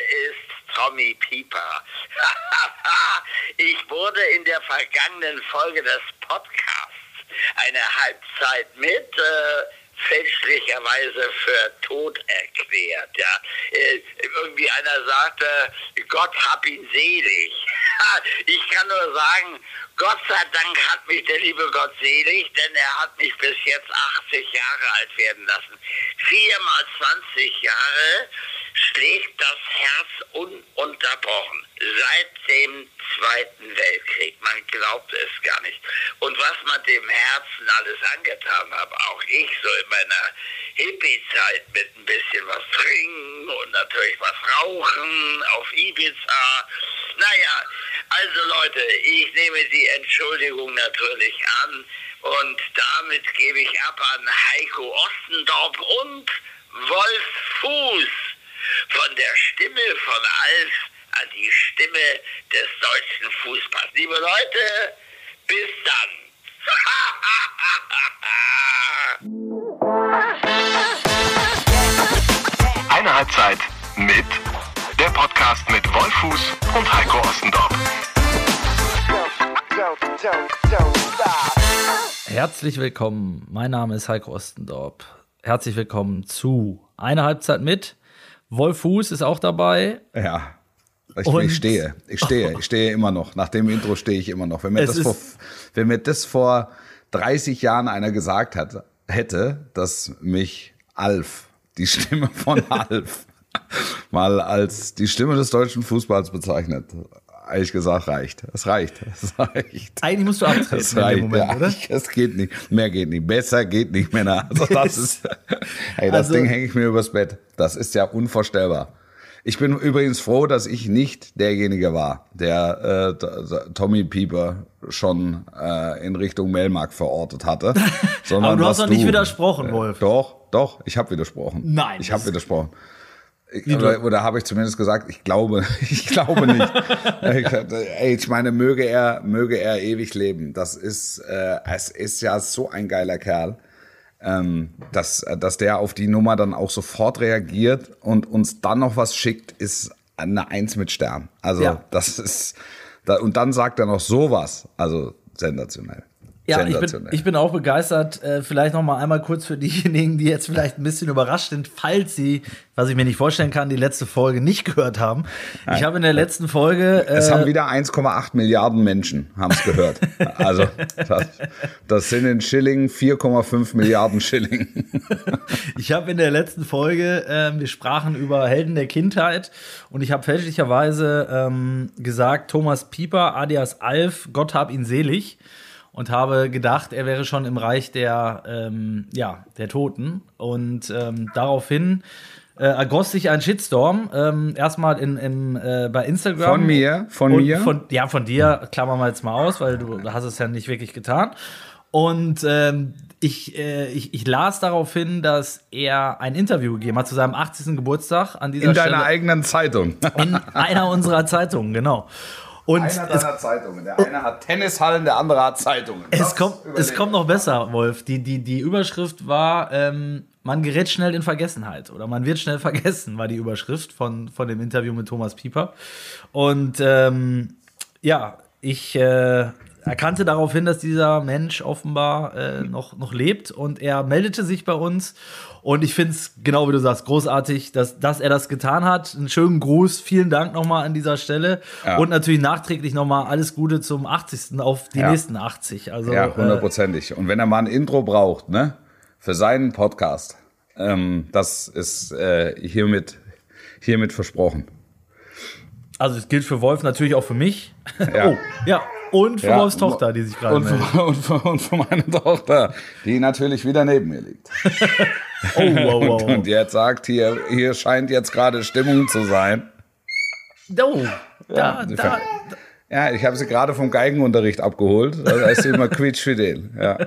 ist Tommy Pieper. ich wurde in der vergangenen Folge des Podcasts eine Halbzeit mit äh, fälschlicherweise für tot erklärt. Ja. Äh, irgendwie einer sagte, Gott hab ihn selig. ich kann nur sagen, Gott sei Dank hat mich der liebe Gott selig, denn er hat mich bis jetzt 80 Jahre alt werden lassen. Viermal 20 Jahre schlägt das Herz ununterbrochen. Seit dem Zweiten Weltkrieg. Man glaubt es gar nicht. Und was man dem Herzen alles angetan hat, auch ich so in meiner Hippie-Zeit mit ein bisschen was trinken und natürlich was rauchen auf Ibiza. Naja, also Leute, ich nehme die Entschuldigung natürlich an und damit gebe ich ab an Heiko Ostendorp und Wolf Fuß von der Stimme von Alf an die Stimme des deutschen Fußballs. Liebe Leute, bis dann. Eine Halbzeit mit der Podcast mit Wolfuß und Heiko Ostendorf. Herzlich willkommen. Mein Name ist Heiko Ostendorp. Herzlich willkommen zu Eine Halbzeit mit. Wolf Fuß ist auch dabei. Ja. Ich, ich, stehe, ich stehe, ich stehe immer noch. Nach dem Intro stehe ich immer noch. Wenn mir, das vor, wenn mir das vor 30 Jahren einer gesagt hat, hätte, dass mich Alf, die Stimme von Alf, mal als die Stimme des deutschen Fußballs bezeichnet, ehrlich gesagt, reicht. Es reicht. Es reicht. Eigentlich musst du abtreten es reicht, Moment, ja, oder? Es geht nicht. Mehr geht nicht. Besser geht nicht, Männer. Also das ist, hey, das also, Ding hänge ich mir übers Bett. Das ist ja unvorstellbar. Ich bin übrigens froh, dass ich nicht derjenige war, der äh, Tommy Pieper schon äh, in Richtung Melmark verortet hatte. Aber du hast doch nicht widersprochen, äh, Wolf. Doch, doch, ich habe widersprochen. Nein. Ich habe widersprochen. Oder, oder habe ich zumindest gesagt, ich glaube, ich glaube nicht. Ey, ich meine, möge er, möge er ewig leben. Das ist, äh, es ist ja so ein geiler Kerl, ähm, dass, dass der auf die Nummer dann auch sofort reagiert und uns dann noch was schickt, ist eine Eins mit Stern. Also ja. das ist, da, und dann sagt er noch sowas. Also sensationell. Ja, ich bin, ich bin auch begeistert. Äh, vielleicht noch mal einmal kurz für diejenigen, die jetzt vielleicht ein bisschen überrascht sind, falls sie, was ich mir nicht vorstellen kann, die letzte Folge nicht gehört haben. Nein. Ich habe in der letzten Folge. Äh, es haben wieder 1,8 Milliarden Menschen haben es gehört. also das, das, sind in Schilling 4,5 Milliarden Schilling. ich habe in der letzten Folge, äh, wir sprachen über Helden der Kindheit und ich habe fälschlicherweise ähm, gesagt, Thomas Pieper, alias Alf, Gott hab ihn selig und habe gedacht, er wäre schon im Reich der, ähm, ja, der Toten. Und ähm, daraufhin äh, ergoss sich ein Shitstorm. Ähm, erstmal in, in, äh, bei Instagram. Von mir? Von mir? Von, ja, von dir klammern wir jetzt mal aus, weil du hast es ja nicht wirklich getan. Und ähm, ich, äh, ich, ich las darauf hin, dass er ein Interview gegeben hat zu seinem 80. Geburtstag an dieser In Stelle. In deiner eigenen Zeitung. In einer unserer Zeitungen, genau. Und einer deiner Zeitungen. Der eine hat Tennishallen, der andere hat Zeitungen. Es kommt, es kommt noch besser, Wolf. Die, die, die Überschrift war, ähm, man gerät schnell in Vergessenheit oder man wird schnell vergessen, war die Überschrift von, von dem Interview mit Thomas Pieper. Und ähm, ja, ich äh, erkannte darauf hin, dass dieser Mensch offenbar äh, noch, noch lebt und er meldete sich bei uns und ich finde es, genau wie du sagst, großartig, dass, dass er das getan hat. Einen schönen Gruß, vielen Dank nochmal an dieser Stelle. Ja. Und natürlich nachträglich nochmal alles Gute zum 80. auf die ja. nächsten 80. Also, ja, äh, hundertprozentig. Äh, Und wenn er mal ein Intro braucht, ne, für seinen Podcast, ähm, das ist äh, hiermit, hiermit versprochen. Also es gilt für Wolf natürlich auch für mich. Ja. Oh, ja. Und für ja, Wolfs Tochter, die sich gerade und, und, für, und für meine Tochter, die natürlich wieder neben mir liegt. oh, wow, wow. Und, und jetzt sagt, hier, hier scheint jetzt gerade Stimmung zu sein. Oh, da, ja, da, ja, ich habe sie gerade vom Geigenunterricht abgeholt. Da ist sie immer quietschfidel. Ja.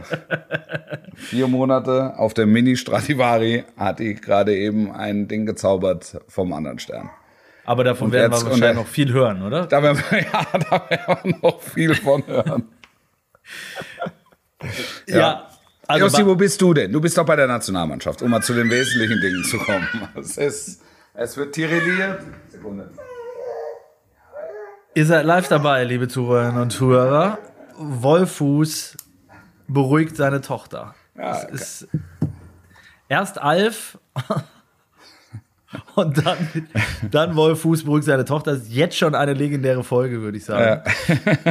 Vier Monate auf der Mini Stradivari hat die gerade eben ein Ding gezaubert vom anderen Stern. Aber davon und werden jetzt, wir wahrscheinlich noch viel hören, oder? Da werden wir, ja, da werden wir noch viel von hören. ja. ja. Also Jossi, wo bist du denn? Du bist doch bei der Nationalmannschaft, um mal zu den wesentlichen Dingen zu kommen. Es, ist, es wird tireliert. Sekunde. Ihr seid live dabei, liebe Zuhörerinnen und Zuhörer. Wolfuß beruhigt seine Tochter. Ja, ist erst Alf und dann, dann Wolfuß beruhigt seine Tochter. Das ist jetzt schon eine legendäre Folge, würde ich sagen.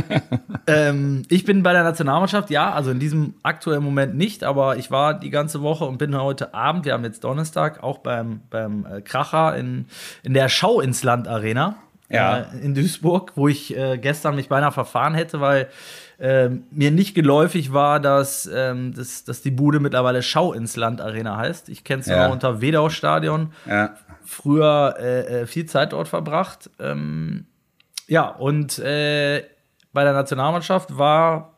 ähm, ich bin bei der Nationalmannschaft, ja, also in diesem aktuellen Moment nicht, aber ich war die ganze Woche und bin heute Abend, wir haben jetzt Donnerstag, auch beim, beim äh, Kracher in, in der Schau ins Land Arena Ja. äh, in Duisburg, wo ich äh, gestern mich beinahe verfahren hätte, weil ähm, mir nicht geläufig war, dass, ähm, dass, dass die Bude mittlerweile Schau ins Land Arena heißt. Ich kenne es Ja. noch unter Wedau Stadion. Ja. Früher äh, äh, viel Zeit dort verbracht. Ähm, ja, und äh, bei der Nationalmannschaft war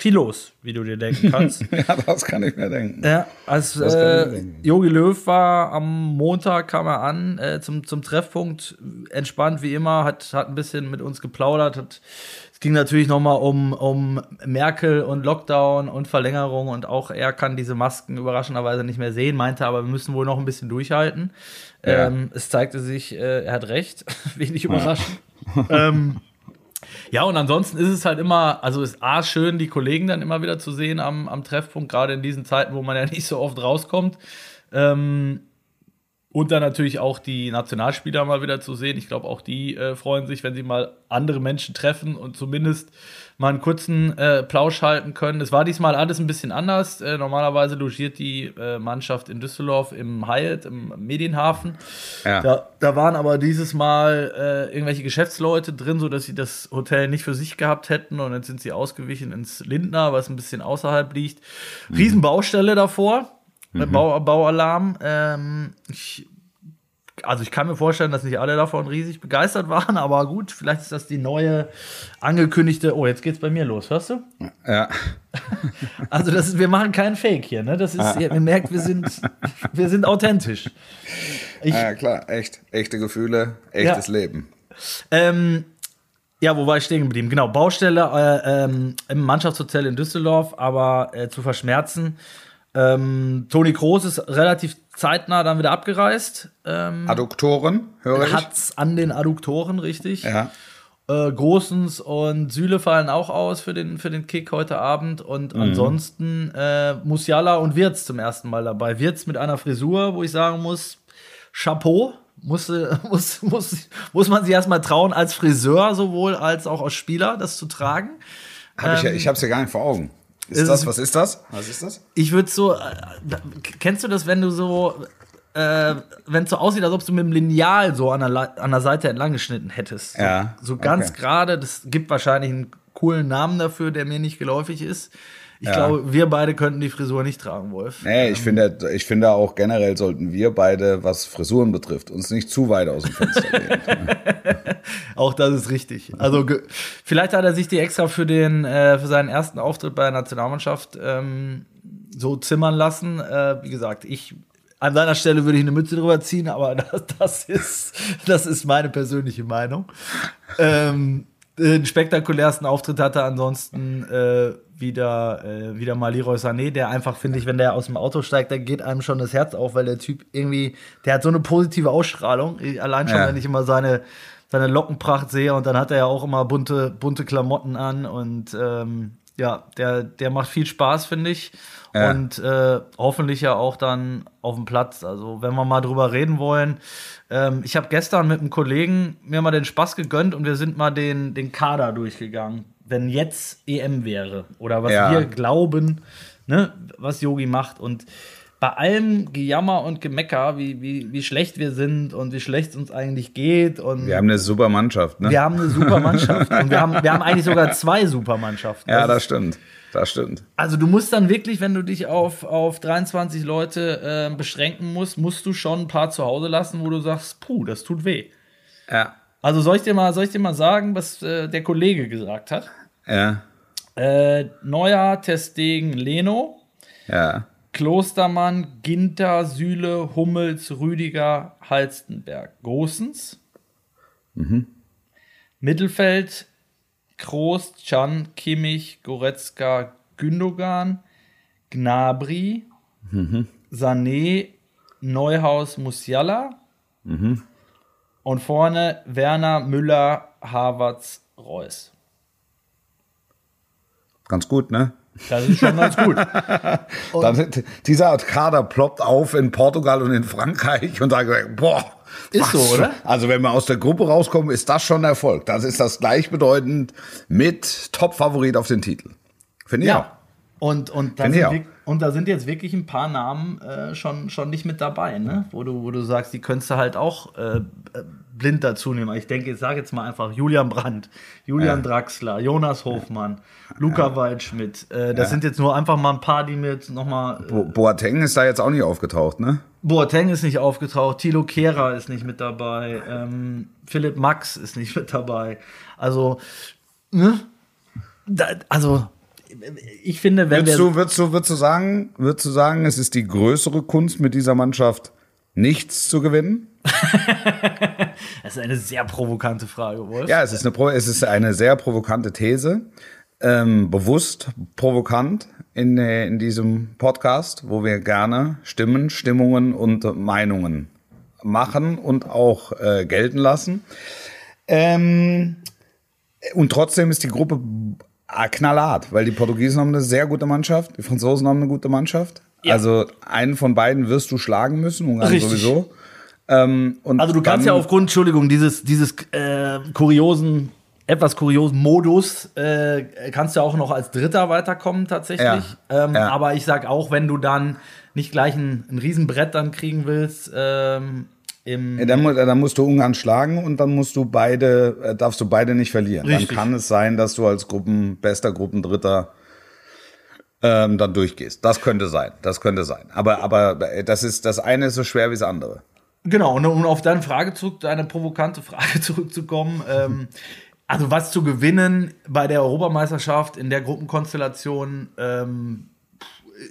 viel los, wie du dir denken kannst. ja, das kann ich mir denken. Ja, als Das kann ich äh. Jogi Löw war am Montag, kam er an äh, zum, zum Treffpunkt, entspannt wie immer, hat, hat ein bisschen mit uns geplaudert. Hat, es ging natürlich nochmal um, um Merkel und Lockdown und Verlängerung und auch er kann diese Masken überraschenderweise nicht mehr sehen, meinte aber, wir müssen wohl noch ein bisschen durchhalten. Ja. Ähm, es zeigte sich, äh, er hat recht, wenig überraschend. ähm, ja, und ansonsten ist es halt immer, also ist A, schön, die Kollegen dann immer wieder zu sehen am, am Treffpunkt, gerade in diesen Zeiten, wo man ja nicht so oft rauskommt. Ähm, und dann natürlich auch die Nationalspieler mal wieder zu sehen. Ich glaube, auch die äh, freuen sich, wenn sie mal andere Menschen treffen und zumindest mal einen kurzen äh, Plausch halten können. Es war diesmal alles ein bisschen anders. Äh, normalerweise logiert die äh, Mannschaft in Düsseldorf im Hyatt, im Medienhafen. Ja. Da, da waren aber dieses Mal äh, irgendwelche Geschäftsleute drin, sodass sie das Hotel nicht für sich gehabt hätten. Und dann sind sie ausgewichen ins Lindner, was ein bisschen außerhalb liegt. Riesenbaustelle davor, äh, Bau, Baualarm. Ähm, ich, also ich kann mir vorstellen, dass nicht alle davon riesig begeistert waren, aber gut, vielleicht ist das die neue angekündigte. Oh, jetzt geht's bei mir los, hörst du? Ja. Also das ist, wir machen keinen Fake hier, ne? Das ist, ihr merkt, wir sind, wir sind authentisch. Ich, ja, klar, echt. Echte Gefühle, echtes Leben. Ähm, ja, wo war ich stehen geblieben? Genau, Baustelle äh, ähm, im Mannschaftshotel in Düsseldorf, aber äh, zu verschmerzen. Ähm, Toni Kroos ist relativ zeitnah dann wieder abgereist. Ähm, Adduktoren, höre ich. Hat's an den Adduktoren, richtig. ja. Äh, Großens und Süle fallen auch aus für den, für den Kick heute Abend. Und Mhm. ansonsten äh, Musiala und Wirtz zum ersten Mal dabei. Wirtz mit einer Frisur, wo ich sagen muss, Chapeau. Muss, äh, muss, muss, muss man sich erstmal trauen, als Friseur sowohl als auch als Spieler das zu tragen. Hab ich ja, ich hab's ja gar nicht vor Augen. Ist das, was ist das? Was ist das? Ich würde so, äh, kennst du das, wenn du so, äh, wenn es so aussieht, als ob du mit dem Lineal so an der, an der Seite entlang geschnitten hättest. So, Ja, So ganz okay. gerade, das gibt wahrscheinlich einen coolen Namen dafür, der mir nicht geläufig ist. Ich Ja. glaube, wir beide könnten die Frisur nicht tragen, Wolf. Nee, ich finde, ich finde auch generell sollten wir beide, was Frisuren betrifft, uns nicht zu weit aus dem Fenster lehnen. Auch das ist richtig. Also vielleicht hat er sich die extra für den äh, für seinen ersten Auftritt bei der Nationalmannschaft ähm, so zimmern lassen. Äh, wie gesagt, ich an seiner Stelle würde ich eine Mütze drüber ziehen, aber das, das ist das ist meine persönliche Meinung. Ähm, den spektakulärsten Auftritt hatte ansonsten äh, wieder, äh, wieder mal Leroy Sané, der einfach, finde ich, wenn der aus dem Auto steigt, da geht einem schon das Herz auf, weil der Typ irgendwie, der hat so eine positive Ausstrahlung. Allein schon, Ja. wenn ich immer seine, seine Lockenpracht sehe und dann hat er ja auch immer bunte, bunte Klamotten an und ähm, ja, der, der macht viel Spaß, finde ich. Ja. Und äh, hoffentlich ja auch dann auf dem Platz. Also, wenn wir mal drüber reden wollen. Ähm, ich habe gestern mit einem Kollegen mir mal den Spaß gegönnt und wir sind mal den, den Kader durchgegangen. Wenn jetzt EM wäre oder was Ja. wir glauben, ne, was Yogi macht. Und bei allem Gejammer und Gemecker, wie, wie, wie schlecht wir sind und wie schlecht es uns eigentlich geht. Und Wir haben eine super Mannschaft, ne? wir haben eine super Mannschaft. und wir haben, wir haben eigentlich sogar zwei Supermannschaften. ja, Das das ist- stimmt. Das stimmt. also du musst dann wirklich, wenn du dich auf, auf 23 Leute äh, beschränken musst, musst du schon ein paar zu Hause lassen, wo du sagst, puh, das tut weh. Ja. Also soll ich dir mal, soll ich dir mal sagen, was äh, der Kollege gesagt hat? Ja. Äh, Neuer, Testegen, Leno, Ja. Klostermann, Ginter, Süle, Hummels, Rüdiger, Halstenberg, Großens. Mittelfeld, Kroos, Can, Kimmich, Goretzka, Gündogan, Gnabry, Sané, Neuhaus, Musiala. Und vorne Werner, Müller, Havertz, Reus. Ganz gut, ne? Das ist schon ganz gut. Dann, dieser Kader ploppt auf in Portugal und in Frankreich und sagt, boah, Ist so, oder? Also wenn wir aus der Gruppe rauskommen, ist das schon Erfolg. Das ist das gleichbedeutend mit Top-Favorit auf den Titel. Finde ich auch. Ja. Und, und, da Finde ich sind, auch. und da sind jetzt wirklich ein paar Namen äh, schon, schon nicht mit dabei, ne? Wo du, wo du sagst, die könntest du halt auch äh, äh, blind dazu nehmen. Ich denke, ich sage jetzt mal einfach Julian Brandt, Julian Draxler, Jonas Hofmann, Luca Waldschmidt. Äh, das sind jetzt nur einfach mal ein paar, die mir jetzt nochmal. Äh, Bo Boateng ist da jetzt auch nicht aufgetaucht, ne? Boateng ist nicht aufgetaucht, Thilo Kehrer ist nicht mit dabei, ähm, Philipp Max ist nicht mit dabei. Also, ne? Da, also, ich finde, wenn Würdest wir. du, würdest, du, würdest, du sagen, würdest du sagen, es ist die größere Kunst, mit dieser Mannschaft nichts zu gewinnen? Das ist eine sehr provokante Frage, Wolf. Ja, es ist eine, es ist eine sehr provokante These, ähm, bewusst provokant in, äh, in diesem Podcast, wo wir gerne Stimmen, Stimmungen und Meinungen machen und auch äh, gelten lassen. Ähm, und trotzdem ist die Gruppe knallhart, weil die Portugiesen haben eine sehr gute Mannschaft, die Franzosen haben eine gute Mannschaft. Also einen von beiden wirst du schlagen müssen, Ungarn Richtig. sowieso. Ähm, Also du kannst ja aufgrund, Entschuldigung, dieses, dieses äh, kuriosen, etwas kuriosen Modus, äh, kannst du ja auch noch als Dritter weiterkommen tatsächlich. Ja. Ähm, Ja. Aber ich sag auch, wenn du dann nicht gleich ein, ein Riesenbrett dann kriegen willst, ähm, im, Ja, dann, dann musst du Ungarn schlagen und dann musst du beide, äh, darfst du beide nicht verlieren. Richtig. Dann kann es sein, dass du als Gruppen, bester Gruppendritter ähm, dann durchgehst. Das könnte sein. Das könnte sein. Aber, aber äh, das ist, das eine ist so schwer wie das andere. Genau, und um auf deine Frage zurück, deine provokante Frage zurückzukommen, ähm, also was zu gewinnen bei der Europameisterschaft in der Gruppenkonstellation ähm,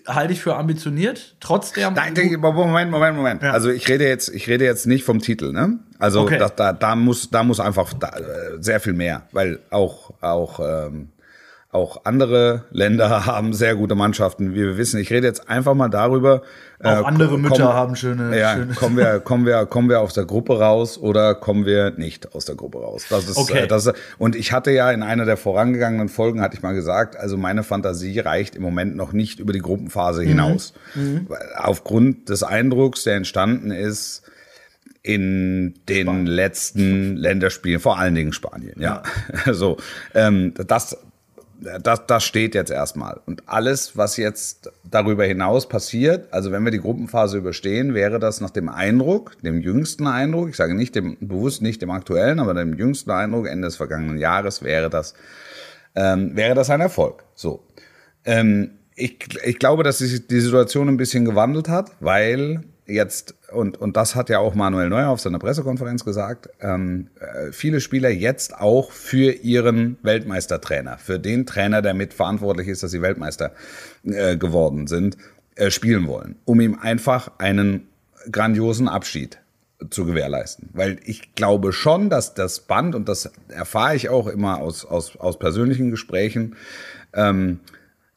halte ich für ambitioniert, trotz der Nein, Moment, Moment, Moment. Ja. Also ich rede jetzt, ich rede jetzt nicht vom Titel, ne? Also Okay. da, da, da muss, da muss einfach da, äh, sehr viel mehr, weil auch, auch, ähm, auch andere Länder haben sehr gute Mannschaften, wie wir wissen. Ich rede jetzt einfach mal darüber. Auch äh, andere komm- Mütter haben schöne, Ja, schöne kommen wir, kommen wir, kommen wir aus der Gruppe raus oder kommen wir nicht aus der Gruppe raus? Das ist, Okay. äh, das ist, und ich hatte ja in einer der vorangegangenen Folgen hatte ich mal gesagt, also meine Fantasie reicht im Moment noch nicht über die Gruppenphase Mhm. hinaus. Weil Aufgrund des Eindrucks, der entstanden ist in den letzten Länderspielen, vor allen Dingen Spanien, ja. So, ähm, das, das, das steht jetzt erstmal. Und alles, was jetzt darüber hinaus passiert, also wenn wir die Gruppenphase überstehen, wäre das nach dem Eindruck, dem jüngsten Eindruck, ich sage nicht dem, bewusst nicht dem aktuellen, aber dem jüngsten Eindruck Ende des vergangenen Jahres wäre das, ähm, wäre das ein Erfolg. So. Ähm, ich, ich glaube, dass sich die Situation ein bisschen gewandelt hat, weil jetzt, und, und das hat ja auch Manuel Neuer auf seiner Pressekonferenz gesagt, ähm, äh, viele Spieler jetzt auch für ihren Weltmeistertrainer, für den Trainer, der mitverantwortlich ist, dass sie Weltmeister äh, geworden sind, äh, spielen wollen, um ihm einfach einen grandiosen Abschied zu gewährleisten. Weil ich glaube schon, dass das Band, und das erfahre ich auch immer aus, aus, aus persönlichen Gesprächen, ähm,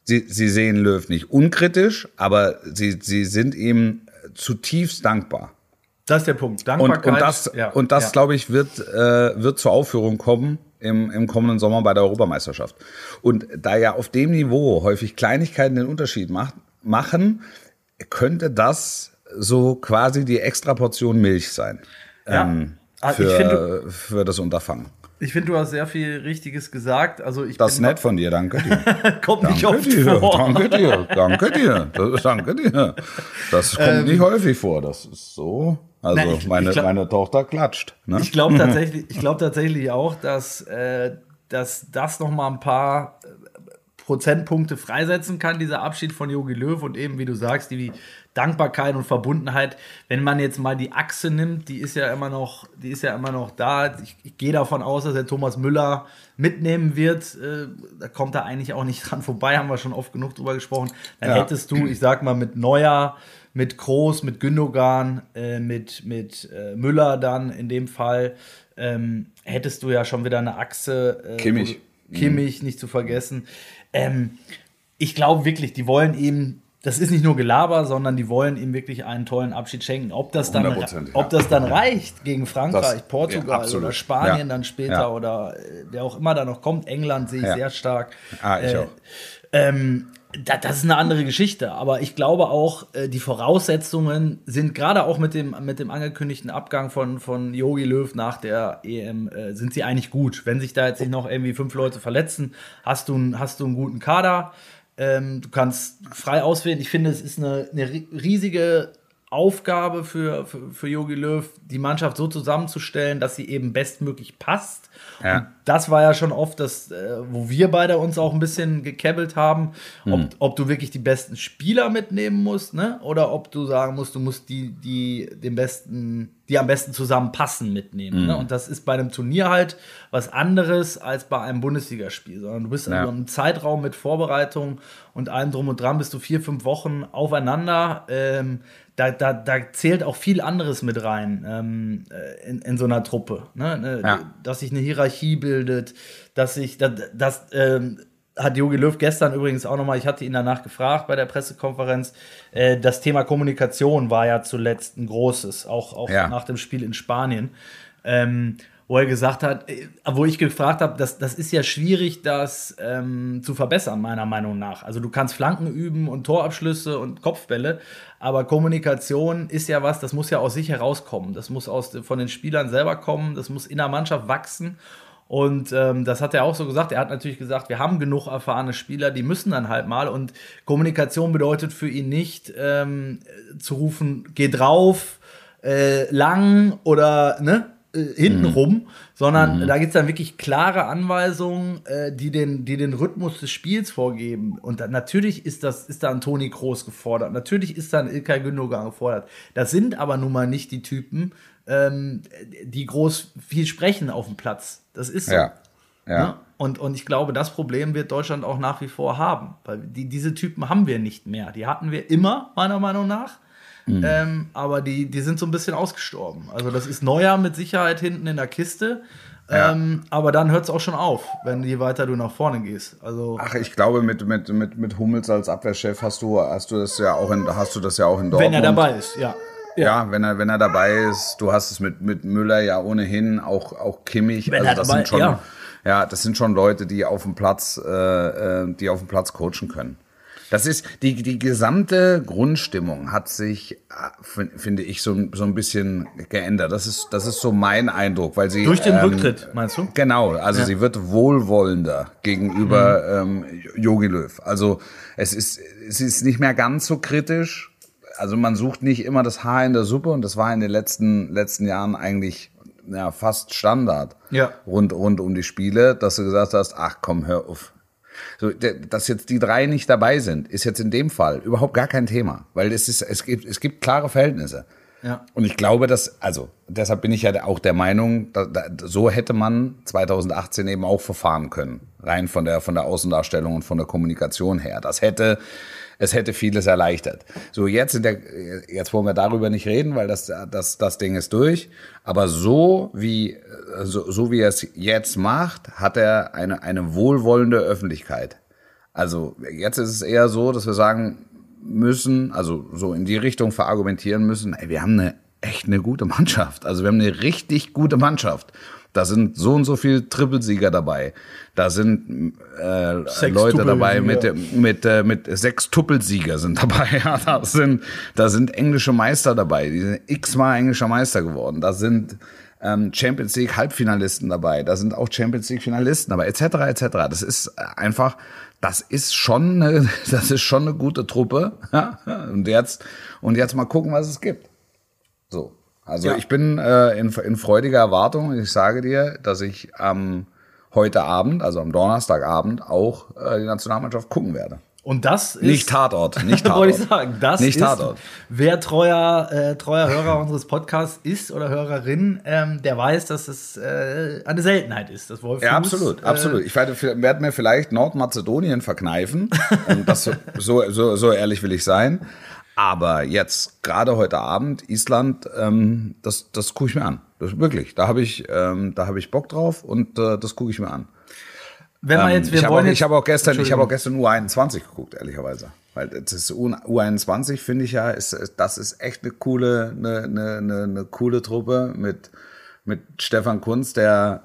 sie, sie sehen Löw nicht unkritisch, aber sie, sie sind ihm zutiefst dankbar. Das ist der Punkt. Und, Dankbarkeit. und das, ja, und das ja. glaube ich, wird, äh, wird zur Aufführung kommen im, im kommenden Sommer bei der Europameisterschaft. Und da ja auf dem Niveau häufig Kleinigkeiten den Unterschied macht, machen, könnte das so quasi die extra Portion Milch sein. Ja. Ähm, ich für, finde- für das Unterfangen. Ich finde, du hast sehr viel Richtiges gesagt. Also ich Das ist nett von dir, danke dir. kommt nicht Danke oft dir, vor. danke dir, danke dir, das, danke dir. Das kommt nicht häufig vor, das ist so. Also Ähm. Na, ich- meine, ich glaub- meine Tochter klatscht. Ne? Ich glaube tatsächlich, ich glaube tatsächlich auch, dass, äh, dass das noch mal ein paar äh, Prozentpunkte freisetzen kann, dieser Abschied von Jogi Löw und eben, wie du sagst, die Dankbarkeit und Verbundenheit. Wenn man jetzt mal die Achse nimmt, die ist ja immer noch, die ist ja immer noch da. Ich, ich gehe davon aus, dass er Thomas Müller mitnehmen wird. Äh, da kommt er eigentlich auch nicht dran vorbei, haben wir schon oft genug drüber gesprochen. Dann Ja. hättest du, ich sag mal, mit Neuer, mit Groß, mit Gündogan, äh, mit, mit äh, Müller dann in dem Fall, ähm, hättest du ja schon wieder eine Achse. Äh, Kimmich. Kimmich, nicht zu vergessen. Ähm, ich glaube wirklich, die wollen ihm das ist nicht nur Gelaber, sondern die wollen ihm wirklich einen tollen Abschied schenken. Ob das dann, ob das dann reicht gegen Frankreich, das, Portugal ja, oder Spanien ja. dann später ja. oder äh, wer auch immer da noch kommt, England sehe ich sehr stark. Ah, ich äh, auch. Ähm, das ist eine andere Geschichte, aber ich glaube auch, äh, die Voraussetzungen sind gerade auch mit dem, mit dem angekündigten Abgang von, von Jogi Löw nach der EM, äh, sind sie eigentlich gut. Wenn sich da jetzt nicht noch irgendwie fünf Leute verletzen, hast du, hast du einen guten Kader. Ähm, du kannst frei auswählen. Ich finde, es ist eine, eine riesige Aufgabe für, für, für Jogi Löw, die Mannschaft so zusammenzustellen, dass sie eben bestmöglich passt. Ja. Und das war ja schon oft das, äh, wo wir beide uns auch ein bisschen gekebbelt haben, ob, hm. ob du wirklich die besten Spieler mitnehmen musst, ne? Oder ob du sagen musst, du musst die, die den besten, die am besten zusammenpassen mitnehmen. Mhm. Ne? Und das ist bei einem Turnier halt was anderes als bei einem Bundesligaspiel, sondern du bist ja. in einem Zeitraum mit Vorbereitung und allem drum und dran bist du vier, fünf Wochen aufeinander. Ähm, da, da, da zählt auch viel anderes mit rein ähm, äh, in, in so einer Truppe. Ne? ne? Ja. Dass sich eine Hierarchie bildet, dass sich, das, das ähm, hat Jogi Löw gestern übrigens auch nochmal, ich hatte ihn danach gefragt bei der Pressekonferenz, äh, das Thema Kommunikation war ja zuletzt ein großes, auch, auch ja. nach dem Spiel in Spanien. Ähm, wo er gesagt hat, äh, wo ich gefragt habe, das, das ist ja schwierig, das ähm, zu verbessern, meiner Meinung nach. Also du kannst Flanken üben und Torabschlüsse und Kopfbälle, aber Kommunikation ist ja was, das muss ja aus sich herauskommen. Das muss aus, von den Spielern selber kommen, das muss in der Mannschaft wachsen. Und ähm, das hat er auch so gesagt. Er hat natürlich gesagt, wir haben genug erfahrene Spieler, die müssen dann halt mal. Und Kommunikation bedeutet für ihn nicht ähm, zu rufen, geh drauf, äh, lang oder ne, äh, hintenrum, mhm. sondern mhm. da gibt es dann wirklich klare Anweisungen, äh, die, den, die den Rhythmus des Spiels vorgeben. Und da, natürlich ist, das, ist da ein Toni Kroos gefordert, natürlich ist da ein Ilkay Gündogan gefordert. Das sind aber nun mal nicht die Typen, ähm, die groß viel sprechen auf dem Platz. Das ist so. Ja. Ja. Ne? Und, und ich glaube, das Problem wird Deutschland auch nach wie vor haben. Weil die, diese Typen haben wir nicht mehr. Die hatten wir immer, meiner Meinung nach. Mhm. Ähm, aber die, die sind so ein bisschen ausgestorben. Also das ist Neuer mit Sicherheit hinten in der Kiste. Ja. Ähm, aber dann hört es auch schon auf, wenn je weiter du nach vorne gehst. Also Ach, ich glaube, mit, mit, mit, mit Hummels als Abwehrchef hast du, hast du das ja auch in, hast du das ja auch in Dortmund. Wenn er dabei ist, ja. Ja. ja, wenn er, wenn er dabei ist, du hast es mit, mit Müller ja ohnehin, auch, auch Kimmich. Wenn also das dabei, sind schon, ja. ja. das sind schon Leute, die auf dem Platz, äh, äh die auf dem Platz coachen können. Das ist, die, die gesamte Grundstimmung hat sich, äh, finde ich, so, so ein bisschen geändert. Das ist, das ist so mein Eindruck, weil sie. Durch den ähm, Rücktritt, meinst du? Genau, also ja. sie wird wohlwollender gegenüber mhm. ähm, Yogi Löw. Also es ist, es ist nicht mehr ganz so kritisch. Also man sucht nicht immer das Haar in der Suppe und das war in den letzten, letzten Jahren eigentlich ja, fast Standard ja. rund, rund um die Spiele, dass du gesagt hast, ach komm, hör auf, so, dass jetzt die drei nicht dabei sind, ist jetzt in dem Fall überhaupt gar kein Thema, weil es ist, es gibt, es gibt klare Verhältnisse. Ja. Und ich glaube, dass, also deshalb bin ich ja auch der Meinung, da, da, so hätte man 2018 eben auch verfahren können, rein von der von der Außendarstellung und von der Kommunikation her. Das hätte es hätte vieles erleichtert. So, jetzt, in der, jetzt wollen wir darüber nicht reden, weil das, das, das Ding ist durch. Aber so wie, so, so wie er es jetzt macht, hat er eine, eine wohlwollende Öffentlichkeit. Also, jetzt ist es eher so, dass wir sagen müssen, also so in die Richtung verargumentieren müssen, ey, wir haben eine echt eine gute Mannschaft. Also wir haben eine richtig gute Mannschaft. Da sind so und so viele Trippelsieger dabei. Da sind äh, Leute dabei mit, mit, äh, mit sechs Tuppelsieger sind dabei. Ja, da sind, da sind englische Meister dabei. Die sind x-mal englischer Meister geworden. Da sind ähm, Champions League Halbfinalisten dabei. Da sind auch Champions League Finalisten dabei, etc. etc. Das ist einfach, das ist schon, eine, das ist schon eine gute Truppe. Und jetzt und jetzt mal gucken, was es gibt. So. Also ja. ich bin äh, in, in freudiger Erwartung. Ich sage dir, dass ich am heute Abend, also am Donnerstagabend, auch äh, die Nationalmannschaft gucken werde. Und das ist. Nicht Tatort, nicht Tatort. wollte ich sagen, das nicht ist, Tatort. wer treuer, äh, treuer Hörer unseres Podcasts ist oder Hörerin, ähm, der weiß, dass es äh, eine Seltenheit ist, das Wolf Ja, absolut, äh, absolut. Ich werde, werde, mir vielleicht Nordmazedonien verkneifen. und das, so, so, so ehrlich will ich sein. Aber jetzt, gerade heute Abend, Island, ähm, das, das gucke ich mir an. Das, wirklich. Da habe ich, ähm, da hab ich Bock drauf und äh, das gucke ich mir an. Wenn man jetzt, wir ich habe auch, hab auch gestern, ich habe auch gestern U21 geguckt, ehrlicherweise. Weil das ist U21 finde ich ja, ist, das ist echt eine coole, eine, eine, eine, coole Truppe mit, mit Stefan Kunz, der,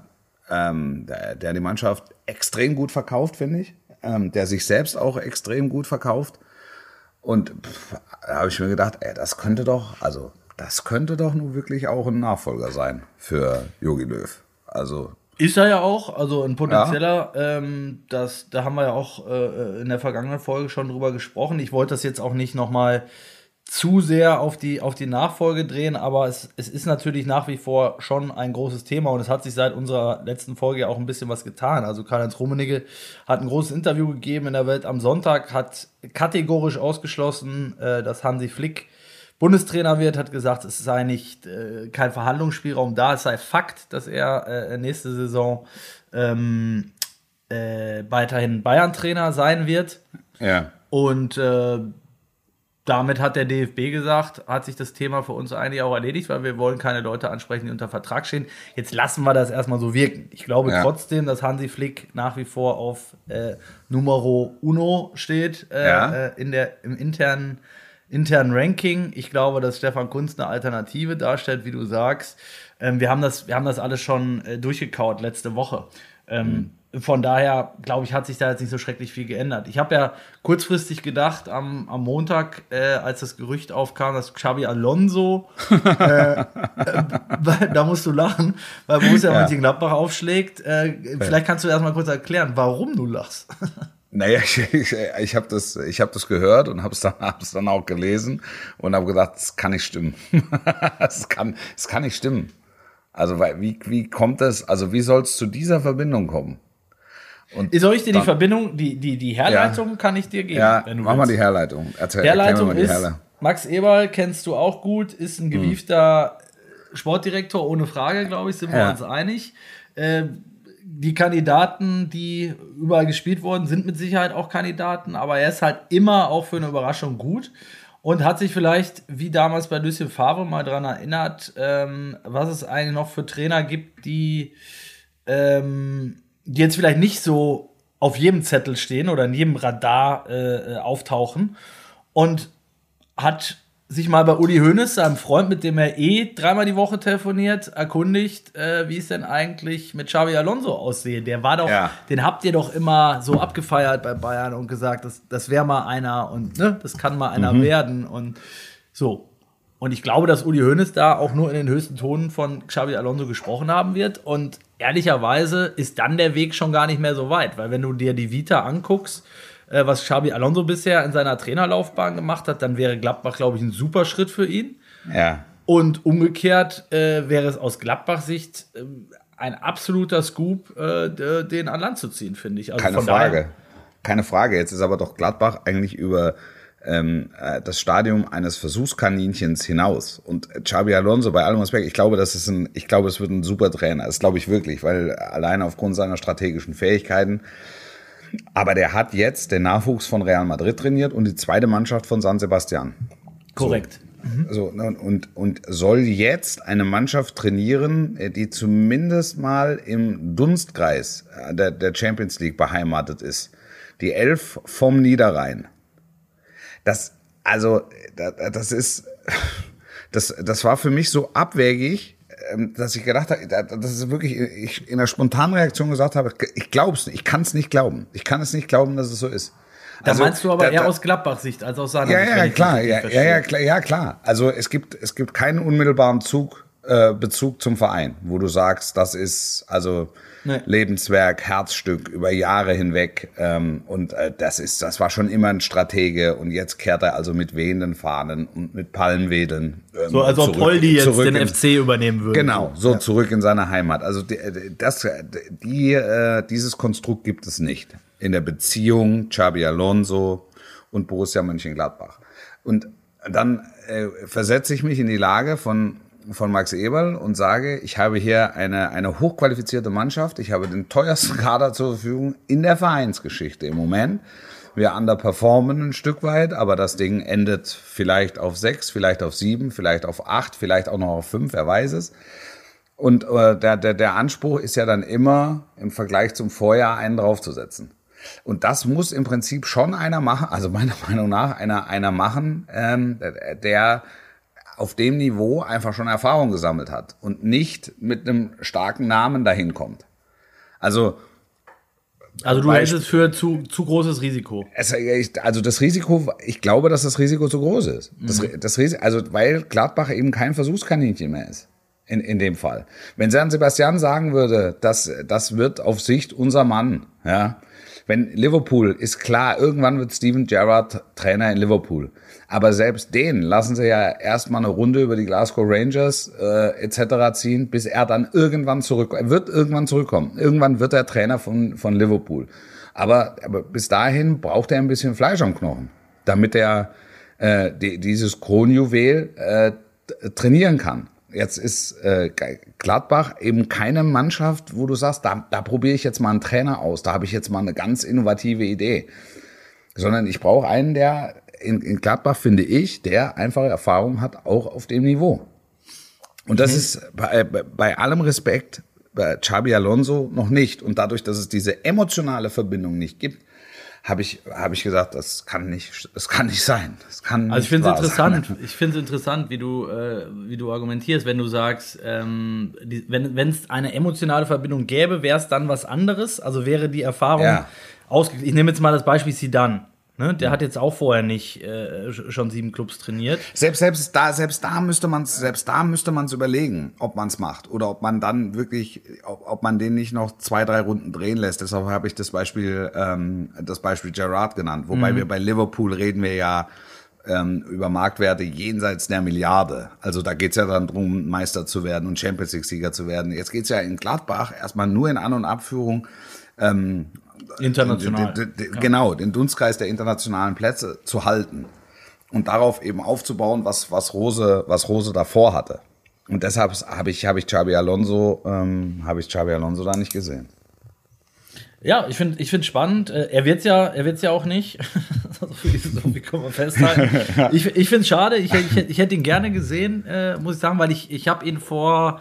ähm, der, der die Mannschaft extrem gut verkauft, finde ich. Ähm, der sich selbst auch extrem gut verkauft. Und pff, da habe ich mir gedacht, ey, das könnte doch, also das könnte doch nun wirklich auch ein Nachfolger sein für Yogi Löw. Also ist er ja auch, also ein potenzieller, ja. ähm, das, da haben wir ja auch äh, in der vergangenen Folge schon drüber gesprochen. Ich wollte das jetzt auch nicht nochmal zu sehr auf die, auf die Nachfolge drehen, aber es, es ist natürlich nach wie vor schon ein großes Thema und es hat sich seit unserer letzten Folge ja auch ein bisschen was getan. Also Karl-Heinz Rummenigge hat ein großes Interview gegeben in der Welt am Sonntag, hat kategorisch ausgeschlossen, äh, dass Hansi Flick Bundestrainer wird, hat gesagt, es sei nicht äh, kein Verhandlungsspielraum da, es sei Fakt, dass er äh, nächste Saison ähm, äh, weiterhin Bayern-Trainer sein wird. Ja. Und äh, damit hat der DFB gesagt, hat sich das Thema für uns eigentlich auch erledigt, weil wir wollen keine Leute ansprechen, die unter Vertrag stehen. Jetzt lassen wir das erstmal so wirken. Ich glaube ja. trotzdem, dass Hansi Flick nach wie vor auf äh, Numero Uno steht äh, ja. äh, in der, im internen internen Ranking. Ich glaube, dass Stefan Kunz eine Alternative darstellt, wie du sagst. Ähm, wir, haben das, wir haben das alles schon äh, durchgekaut letzte Woche. Ähm, mhm. Von daher, glaube ich, hat sich da jetzt nicht so schrecklich viel geändert. Ich habe ja kurzfristig gedacht, am, am Montag, äh, als das Gerücht aufkam, dass Xabi Alonso, äh, äh da musst du lachen, weil Borussia ja. Mönchengladbach aufschlägt. Äh, vielleicht kannst du erst mal kurz erklären, warum du lachst. Naja, ich, ich, ich habe das, ich hab das gehört und habe es dann, hab's dann auch gelesen und habe gedacht, das kann nicht stimmen. das, kann, das kann nicht stimmen. Also wie, wie kommt es, also wie soll es zu dieser Verbindung kommen? Und Soll ich dir die Verbindung, die, die, die Herleitung ja, kann ich dir geben? Ja, mach willst. mal die Herleitung. Erzähl, Herleitung die ist, Herle Max Eberl kennst du auch gut, ist ein gewiefter hm. Sportdirektor, ohne Frage, glaube ich, sind wir ja. uns einig. Äh, die Kandidaten, die überall gespielt wurden, sind mit Sicherheit auch Kandidaten, aber er ist halt immer auch für eine Überraschung gut und hat sich vielleicht, wie damals bei Lucien Favre, mal daran erinnert, ähm, was es eigentlich noch für Trainer gibt, die, ähm, die jetzt vielleicht nicht so auf jedem Zettel stehen oder in jedem Radar äh, äh auftauchen und hat sich mal bei Uli Hoeneß, seinem Freund, mit dem er eh dreimal die Woche telefoniert, erkundigt, äh, wie es denn eigentlich mit Xavi Alonso aussehe. Der war doch, ja. den habt ihr doch immer so abgefeiert bei Bayern und gesagt, das, das wäre mal einer und ne, das kann mal einer mhm. werden und so. Und ich glaube, dass Uli Hoeneß da auch nur in den höchsten Tonen von Xavi Alonso gesprochen haben wird. Und ehrlicherweise ist dann der Weg schon gar nicht mehr so weit, weil wenn du dir die Vita anguckst, äh, was Xabi Alonso bisher in seiner Trainerlaufbahn gemacht hat, dann wäre Gladbach, glaube ich, ein super Schritt für ihn. Ja. Und umgekehrt äh, wäre es aus Gladbach-Sicht äh, ein absoluter Scoop, äh, den an Land zu ziehen, finde ich. Also Keine Frage. Keine Frage. Jetzt ist aber doch Gladbach eigentlich über ähm, äh, das Stadium eines Versuchskaninchens hinaus. Und Xabi Alonso, bei allem Respekt, ich glaube, das ist ein, ich glaube, es wird ein super Trainer. Das glaube ich wirklich, weil alleine aufgrund seiner strategischen Fähigkeiten aber der hat jetzt den Nachwuchs von Real Madrid trainiert und die zweite Mannschaft von San Sebastian. Korrekt. So, mhm. so und, und soll jetzt eine Mannschaft trainieren, die zumindest mal im Dunstkreis der, der Champions League beheimatet ist. Die Elf vom Niederrhein. Das, also, das ist, das, das war für mich so abwägig, ähm, dass ich gedacht habe, das ist wirklich, ich in der spontanen Reaktion gesagt habe, ich glaube es nicht, ich kann es nicht glauben. Ich kann es nicht glauben, dass es so ist. Da also, meinst du aber da, eher aus Gladbach-Sicht als aus seiner ja. Ja, klar, ja, ja, ja, klar, ja, klar. Also es gibt, es gibt keinen unmittelbaren Zug, äh, Bezug zum Verein, wo du sagst, das ist also nee. Lebenswerk, Herzstück über Jahre hinweg. Ähm, und äh, das ist, das war schon immer ein Stratege. Und jetzt kehrt er also mit wehenden Fahnen und mit Palmwedeln. Ähm, so, als ob Poldi jetzt den in, FC übernehmen würde. Genau, so ja. zurück in seine Heimat. Also die, das, die, äh, dieses Konstrukt gibt es nicht in der Beziehung Xabi Alonso und Borussia Mönchengladbach. Und dann äh, versetze ich mich in die Lage von von Max Eberl und sage, ich habe hier eine, eine hochqualifizierte Mannschaft, ich habe den teuersten Kader zur Verfügung in der Vereinsgeschichte im Moment. Wir underperformen ein Stück weit, aber das Ding endet vielleicht auf sechs, vielleicht auf sieben, vielleicht auf acht, vielleicht auch noch auf fünf, wer weiß es. Und äh, der, der, der Anspruch ist ja dann immer im Vergleich zum Vorjahr einen draufzusetzen. Und das muss im Prinzip schon einer machen, also meiner Meinung nach einer, einer machen, ähm, der auf dem Niveau einfach schon Erfahrung gesammelt hat und nicht mit einem starken Namen dahin kommt. Also also du hältst es für zu, zu großes Risiko. Es, also das Risiko, ich glaube, dass das Risiko zu groß ist. Das, mhm. das Risiko, also weil Gladbach eben kein Versuchskaninchen mehr ist. In, in dem Fall. Wenn San Sebastian sagen würde, dass das wird auf Sicht unser Mann, ja, wenn Liverpool ist klar, irgendwann wird Steven Gerrard Trainer in Liverpool. Aber selbst den lassen sie ja erstmal eine Runde über die Glasgow Rangers äh, etc. ziehen, bis er dann irgendwann zurück, er wird irgendwann zurückkommen. Irgendwann wird er Trainer von, von Liverpool. Aber, aber bis dahin braucht er ein bisschen Fleisch am Knochen, damit er äh, die, dieses Kronjuwel äh, trainieren kann. Jetzt ist äh, Gladbach eben keine Mannschaft, wo du sagst, da, da probiere ich jetzt mal einen Trainer aus, da habe ich jetzt mal eine ganz innovative Idee. Sondern ich brauche einen, der in, in Gladbach, finde ich, der einfache Erfahrung hat, auch auf dem Niveau. Und das mhm. ist bei, bei allem Respekt bei Xabi Alonso noch nicht. Und dadurch, dass es diese emotionale Verbindung nicht gibt, habe ich, habe ich gesagt, das kann nicht, das kann nicht sein. Das kann also ich finde es interessant, sein. ich finde es interessant, wie du, äh, wie du argumentierst, wenn du sagst, ähm, die, wenn es eine emotionale Verbindung gäbe, wäre es dann was anderes. Also wäre die Erfahrung ja. ausgeglichen. Ich nehme jetzt mal das Beispiel Sidan. Ne, der hat jetzt auch vorher nicht äh, schon sieben Clubs trainiert. Selbst, selbst da, selbst da müsste man selbst da müsste man es überlegen, ob man es macht oder ob man dann wirklich, ob, ob man den nicht noch zwei, drei Runden drehen lässt. Deshalb habe ich das Beispiel, ähm, das Beispiel Gerard genannt. Wobei mhm. wir bei Liverpool reden wir ja ähm, über Marktwerte jenseits der Milliarde. Also da geht's ja dann drum, Meister zu werden und Champions League-Sieger zu werden. Jetzt geht's ja in Gladbach erstmal nur in An- und Abführung. Ähm, International. Den, den, den, genau, den Dunstkreis der internationalen Plätze zu halten und darauf eben aufzubauen, was, was Rose, was Rose davor hatte. Und deshalb habe ich, habe ich Xabi Alonso, ähm, habe ich Xabi Alonso da nicht gesehen. Ja, ich finde ich finde spannend. Äh, er wird's ja, er wird's ja auch nicht. so wie kann man festhalten. ich ich finde es schade. Ich, ich, ich hätte ihn gerne gesehen, äh, muss ich sagen, weil ich, ich habe ihn vor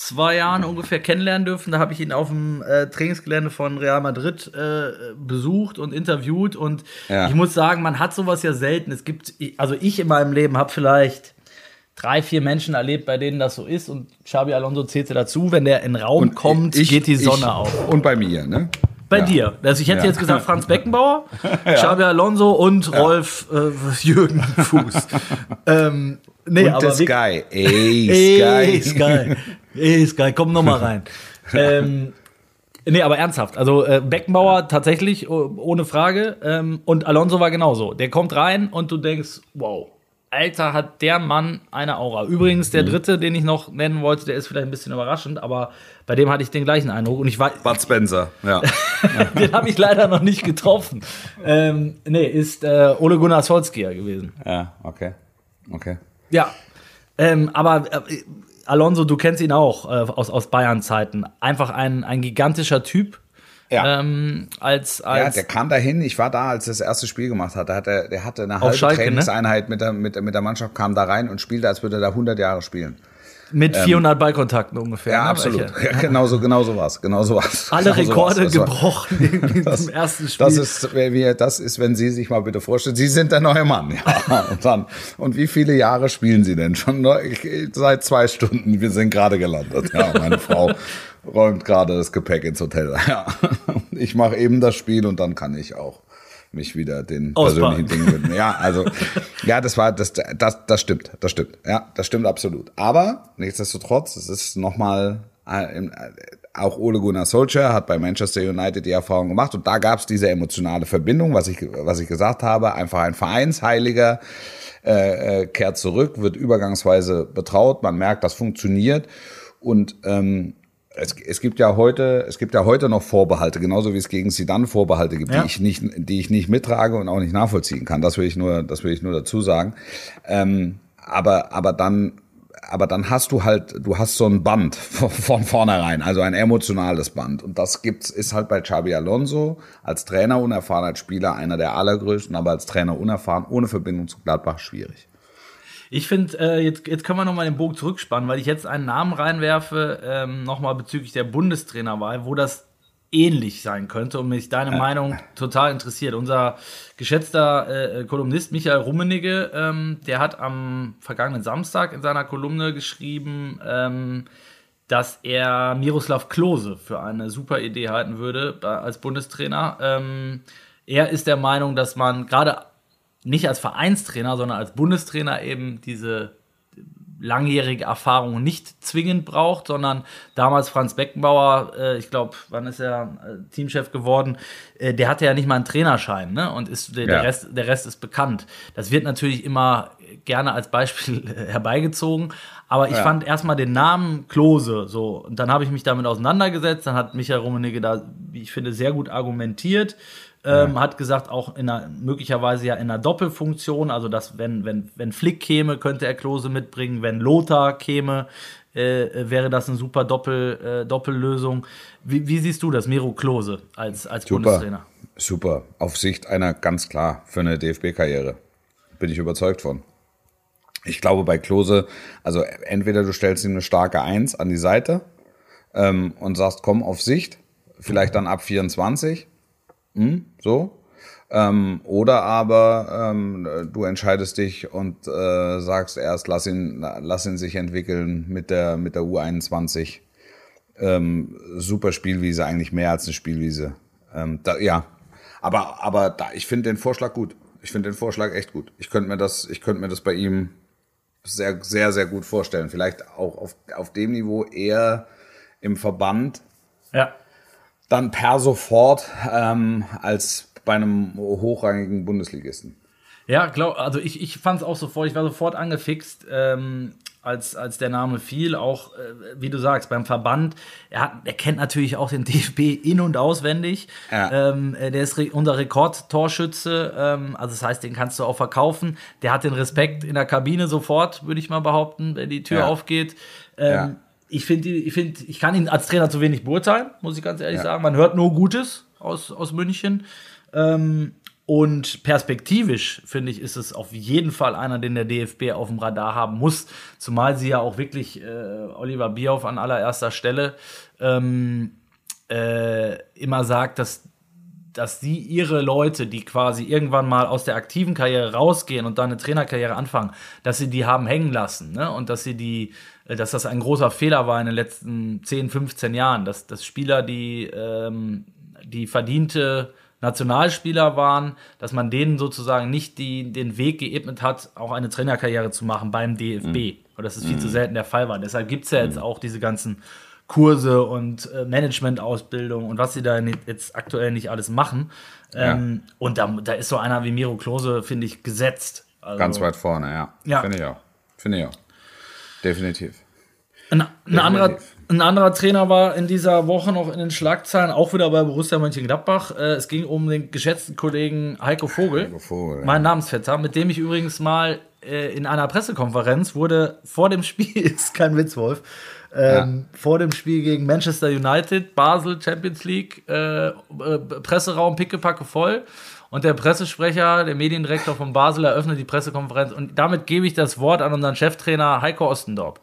zwei Jahren ungefähr kennenlernen dürfen. Da habe ich ihn auf dem äh, Trainingsgelände von Real Madrid äh, besucht und interviewt. Und ja. ich muss sagen, man hat sowas ja selten. Es gibt, also ich in meinem Leben habe vielleicht drei, vier Menschen erlebt, bei denen das so ist. Und Xabi Alonso zählte dazu. Wenn der in den Raum und kommt, ich, geht die Sonne ich, auf. Und bei mir, ne? Bei ja. dir. Also ich hätte ja. jetzt gesagt Franz Beckenbauer, ja. Xabi Alonso und Rolf äh, Jürgen Fuß. ähm, nee, und aber Sky. Ey, Sky. Ey, Sky. Ey, Sky, komm noch mal rein. ähm, nee, aber ernsthaft. Also äh, Beckenbauer tatsächlich, ohne Frage. Ähm, und Alonso war genauso. Der kommt rein und du denkst, wow, Alter, hat der Mann eine Aura. Übrigens, der mhm. dritte, den ich noch nennen wollte, der ist vielleicht ein bisschen überraschend, aber bei dem hatte ich den gleichen Eindruck. Und ich war. Bud Spencer, ja. den habe ich leider noch nicht getroffen. Ähm, nee, ist äh, Ole Gunnar Solskjaer gewesen. Ja, okay. Okay. Ja. Ähm, aber äh, Alonso, du kennst ihn auch äh, aus, aus Bayern-Zeiten. Einfach ein, ein gigantischer Typ. Ja. Ähm, als, als ja, der kam dahin. Ich war da, als er das erste Spiel gemacht hat. Der hatte, der hatte eine halbe Schalke, ne? Trainingseinheit ne? mit, der, mit, mit der Mannschaft, kam da rein und spielte, als würde er da 100 Jahre spielen. Mit 400 ähm, Ballkontakten ungefähr. Ja, ne? absolut. Ja, genau so, genau so was. Genau so was. Alle genau Rekorde so gebrochen in das, ersten Spiel. Das ist, wie, das ist, wenn Sie sich mal bitte vorstellen, Sie sind der neue Mann. Ja, und dann, und wie viele Jahre spielen Sie denn schon? Seit zwei Stunden. Wir sind gerade gelandet. Ja, meine Frau räumt gerade das Gepäck ins Hotel. Ja. Ich mache eben das Spiel und dann kann ich auch mich wieder den Ausbauen. persönlichen Dingen widmen. Ja, also, ja, das war, das, das, das stimmt, das stimmt. Ja, das stimmt absolut. Aber, nichtsdestotrotz, es ist nochmal, äh, auch Ole Gunnar Solskjaer hat bei Manchester United die Erfahrung gemacht und da gab es diese emotionale Verbindung, was ich, was ich gesagt habe, einfach ein Vereinsheiliger, äh, äh, kehrt zurück, wird übergangsweise betraut, man merkt, das funktioniert und ähm, es, es gibt ja heute, es gibt ja heute noch Vorbehalte, genauso wie es gegen Sidan Vorbehalte gibt, ja. die ich nicht, die ich nicht mittrage und auch nicht nachvollziehen kann. Das will ich nur, das will ich nur dazu sagen. Ähm, aber, aber dann, aber dann hast du halt, du hast so ein Band von, von vornherein, also ein emotionales Band. Und das gibt's, ist halt bei Xabi Alonso als Trainer unerfahren, als Spieler einer der allergrößten, aber als Trainer unerfahren, ohne Verbindung zu Gladbach schwierig. Ich finde, äh, jetzt, jetzt können wir nochmal den Bogen zurückspannen, weil ich jetzt einen Namen reinwerfe, ähm, nochmal bezüglich der Bundestrainerwahl, wo das ähnlich sein könnte und mich deine ja. Meinung total interessiert. Unser geschätzter äh, Kolumnist Michael Rummenigge, ähm, der hat am vergangenen Samstag in seiner Kolumne geschrieben, ähm, dass er Miroslav Klose für eine super Idee halten würde als Bundestrainer. Ähm, er ist der Meinung, dass man gerade nicht als Vereinstrainer, sondern als Bundestrainer eben diese langjährige Erfahrung nicht zwingend braucht, sondern damals Franz Beckenbauer, äh, ich glaube, wann ist er äh, Teamchef geworden, äh, der hatte ja nicht mal einen Trainerschein, ne? Und ist der, ja. der, Rest, der Rest ist bekannt. Das wird natürlich immer gerne als Beispiel herbeigezogen, aber ich ja. fand erstmal den Namen Klose so und dann habe ich mich damit auseinandergesetzt, dann hat Michael Rummenigge da, wie ich finde, sehr gut argumentiert ähm, ja. Hat gesagt, auch in einer, möglicherweise ja in einer Doppelfunktion, also dass wenn, wenn, wenn Flick käme, könnte er Klose mitbringen, wenn Lothar käme, äh, wäre das eine super Doppel, äh, Doppellösung. Wie, wie, siehst du das, Miro Klose als, als super, Bundestrainer? Super, auf Sicht einer ganz klar für eine DFB-Karriere. Bin ich überzeugt von. Ich glaube bei Klose, also entweder du stellst ihm eine starke Eins an die Seite ähm, und sagst, komm auf Sicht, vielleicht dann ab 24 hm, so. Ähm, oder aber ähm, du entscheidest dich und äh, sagst erst, lass ihn, lass ihn sich entwickeln mit der, mit der U21. Ähm, super Spielwiese, eigentlich mehr als eine Spielwiese. Ähm, da, ja, aber, aber da, ich finde den Vorschlag gut. Ich finde den Vorschlag echt gut. Ich könnte mir das, ich könnte mir das bei ihm sehr, sehr, sehr gut vorstellen. Vielleicht auch auf, auf dem Niveau eher im Verband. Ja dann per sofort ähm, als bei einem hochrangigen Bundesligisten. Ja, glaub, also ich, ich fand es auch sofort, ich war sofort angefixt, ähm, als, als der Name fiel, auch äh, wie du sagst, beim Verband. Er, hat, er kennt natürlich auch den DFB in- und auswendig. Ja. Ähm, äh, der ist re unser Rekordtorschütze, ähm, also das heißt, den kannst du auch verkaufen. Der hat den Respekt in der Kabine sofort, würde ich mal behaupten, wenn die Tür ja. aufgeht. Ähm, ja ich finde, ich, find, ich kann ihn als Trainer zu wenig beurteilen, muss ich ganz ehrlich ja. sagen. Man hört nur Gutes aus, aus München. Ähm, und perspektivisch, finde ich, ist es auf jeden Fall einer, den der DFB auf dem Radar haben muss. Zumal sie ja auch wirklich äh, Oliver Bierhoff an allererster Stelle ähm, äh, immer sagt, dass, dass sie ihre Leute, die quasi irgendwann mal aus der aktiven Karriere rausgehen und dann eine Trainerkarriere anfangen, dass sie die haben hängen lassen. Ne? Und dass sie die dass das ein großer Fehler war in den letzten 10, 15 Jahren, dass, dass Spieler, die, ähm, die verdiente Nationalspieler waren, dass man denen sozusagen nicht die, den Weg geebnet hat, auch eine Trainerkarriere zu machen beim DFB. Mhm. Und das ist viel mhm. zu selten der Fall war. Deshalb gibt es ja jetzt mhm. auch diese ganzen Kurse und äh, Managementausbildung und was sie da jetzt aktuell nicht alles machen. Ähm, ja. Und da, da ist so einer wie Miro Klose, finde ich, gesetzt. Also, Ganz weit vorne, ja. ja. Finde ich auch. Finde ich auch. Definitiv. Ein, ein, anderer, ein anderer Trainer war in dieser Woche noch in den Schlagzeilen, auch wieder bei Borussia Mönchengladbach. Äh, es ging um den geschätzten Kollegen Heiko Vogel, Heiko Vogel mein ja. Namensvetter, mit dem ich übrigens mal äh, in einer Pressekonferenz wurde vor dem Spiel, ist kein Witz, Wolf, ähm, ja. vor dem Spiel gegen Manchester United, Basel, Champions League, äh, äh, Presseraum pickepacke voll. Und der Pressesprecher, der Mediendirektor von Basel, eröffnet die Pressekonferenz. Und damit gebe ich das Wort an unseren Cheftrainer Heiko Ostendorp.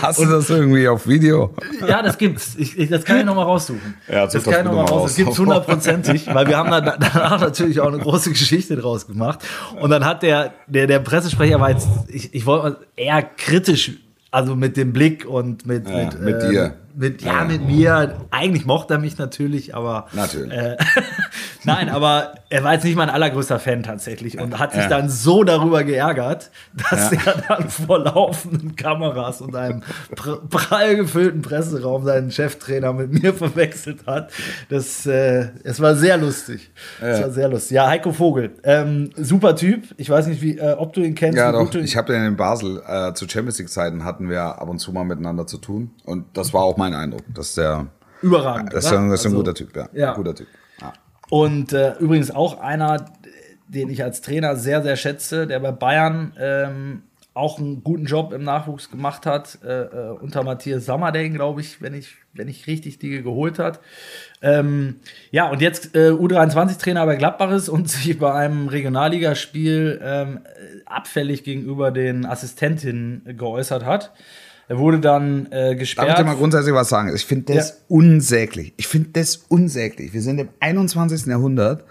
Hast du das irgendwie auf Video? Ja, das gibt's. Ich, ich, das kann ich nochmal raussuchen. Ja, das kann ich nochmal raus. Das gibt's hundertprozentig, weil wir haben da, danach natürlich auch eine große Geschichte draus gemacht. Und dann hat der, der, der Pressesprecher war jetzt, ich, ich wollte eher kritisch, also mit dem Blick und mit, ja, mit, mit ähm, dir mit, ja, mit mir. Eigentlich mochte er mich natürlich, aber. Natürlich. Äh, Nein, aber er war jetzt nicht mein allergrößter Fan tatsächlich und hat sich ja. dann so darüber geärgert, dass ja. er dann vor laufenden Kameras und einem prall gefüllten Presseraum seinen Cheftrainer mit mir verwechselt hat. Das, äh, es war sehr lustig. Ja. Es war sehr lustig. Ja, Heiko Vogel, ähm, super Typ. Ich weiß nicht, wie, äh, ob du ihn kennst. Ja, doch. Ich habe den in Basel äh, zu Champions League Zeiten hatten wir ab und zu mal miteinander zu tun und das war auch mein Eindruck, dass der überragend. Das ist, ein, das ist ein also, guter Typ, ja. ja. Guter Typ. Ja. Und äh, übrigens auch einer, den ich als Trainer sehr, sehr schätze, der bei Bayern ähm, auch einen guten Job im Nachwuchs gemacht hat, äh, äh, unter Matthias Sammerdeng, glaube ich, wenn ich, wenn ich richtig die geholt hat. Ähm, ja, und jetzt äh, U23-Trainer bei Gladbach ist und sich bei einem Regionalligaspiel ähm, abfällig gegenüber den Assistentinnen geäußert hat. Er wurde dann äh, gesperrt. Darf ich dir mal grundsätzlich was sagen? Ich finde das ja. unsäglich. Ich finde das unsäglich. Wir sind im 21. Jahrhundert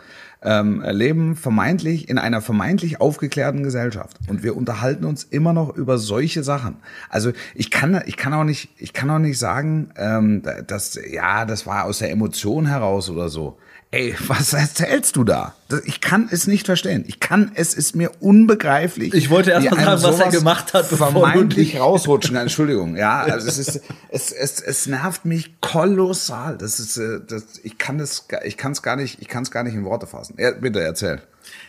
ähm, leben vermeintlich in einer vermeintlich aufgeklärten Gesellschaft und wir unterhalten uns immer noch über solche Sachen. Also ich kann, ich kann auch nicht, ich kann auch nicht sagen, ähm, dass ja, das war aus der Emotion heraus oder so. Ey, was erzählst du da? Ich kann es nicht verstehen. Ich kann, es ist mir unbegreiflich. Ich wollte erst mal sagen, was er gemacht hat, bevor vermeintlich rausrutschen. Entschuldigung, ja, also es ist, es, es, es nervt mich kolossal. Das ist, äh, das, ich kann das, ich kann es gar nicht, ich kann es gar nicht in Worte fassen. Er, bitte erzähl.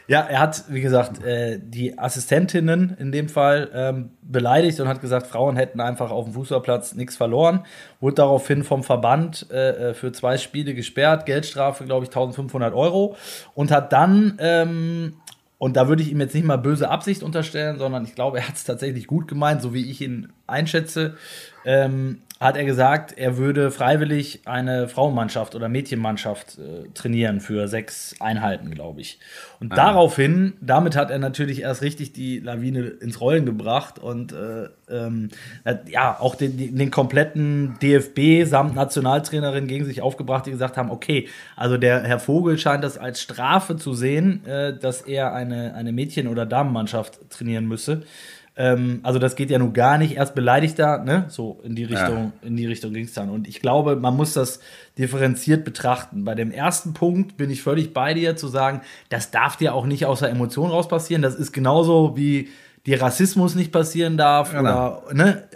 Ja, er hat, wie gesagt, äh, die Assistentinnen in dem Fall ähm, beleidigt und hat gesagt, Frauen hätten einfach auf dem Fußballplatz nichts verloren. Wurde daraufhin vom Verband äh, äh für zwei Spiele gesperrt, Geldstrafe, glaube ich, 1500 Euro. Und hat dann, ähm, und da würde ich ihm jetzt nicht mal böse Absicht unterstellen, sondern ich glaube, er hat es tatsächlich gut gemeint, so wie ich ihn einschätze, ähm, hat er gesagt, er würde freiwillig eine Frauenmannschaft oder Mädchenmannschaft äh, trainieren für sechs Einheiten, glaube ich. Und ah. daraufhin, damit hat er natürlich erst richtig die Lawine ins Rollen gebracht und äh, ähm, ja, auch den, den, kompletten DFB samt Nationaltrainerin gegen sich aufgebracht, die gesagt haben, okay, also der Herr Vogel scheint das als Strafe zu sehen, äh, dass er eine, eine Mädchen- oder Damenmannschaft trainieren müsse. Ähm, also das geht ja nun gar nicht. Erst beleidigt er, ne? So in die Richtung, ja. in die Richtung ging es dann. Und ich glaube, man muss das differenziert betrachten. Bei dem ersten Punkt bin ich völlig bei dir zu sagen, das darf dir auch nicht aus der Emotion raus passieren. Das ist genauso wie dir Rassismus nicht passieren darf genau. oder ne,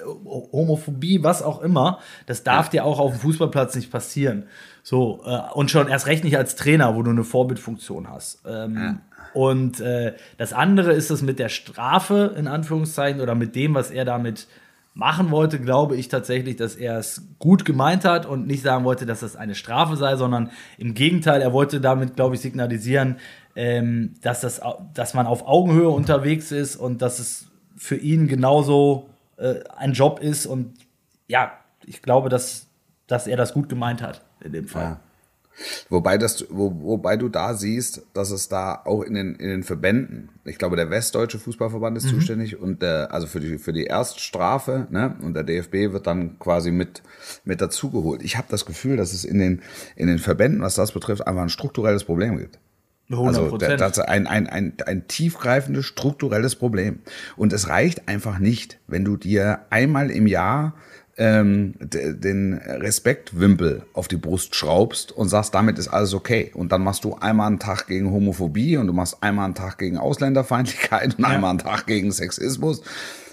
Homophobie, was auch immer. Das darf ja. dir auch auf dem Fußballplatz nicht passieren. So, äh, und schon erst recht nicht als Trainer, wo du eine Vorbildfunktion hast. Ähm, ja. Und äh, das andere ist es mit der Strafe, in Anführungszeichen, oder mit dem, was er damit machen wollte, glaube ich tatsächlich, dass er es gut gemeint hat und nicht sagen wollte, dass das eine Strafe sei, sondern im Gegenteil, er wollte damit, glaube ich, signalisieren, ähm, dass, das, dass man auf Augenhöhe unterwegs ist und dass es für ihn genauso äh, ein Job ist. Und ja, ich glaube, dass, dass er das gut gemeint hat in dem Fall. Ja. Wobei, das, wo, wobei du da siehst, dass es da auch in den, in den Verbänden, ich glaube, der Westdeutsche Fußballverband ist mhm. zuständig und der, also für die, für die Erststrafe, ne, und der DFB wird dann quasi mit, mit dazugeholt. Ich habe das Gefühl, dass es in den, in den Verbänden, was das betrifft, einfach ein strukturelles Problem gibt. 100%. Also das ist ein, ein, ein, ein tiefgreifendes strukturelles Problem. Und es reicht einfach nicht, wenn du dir einmal im Jahr ähm, den Respektwimpel auf die Brust schraubst und sagst, damit ist alles okay. Und dann machst du einmal einen Tag gegen Homophobie und du machst einmal einen Tag gegen Ausländerfeindlichkeit und ja. einmal einen Tag gegen Sexismus.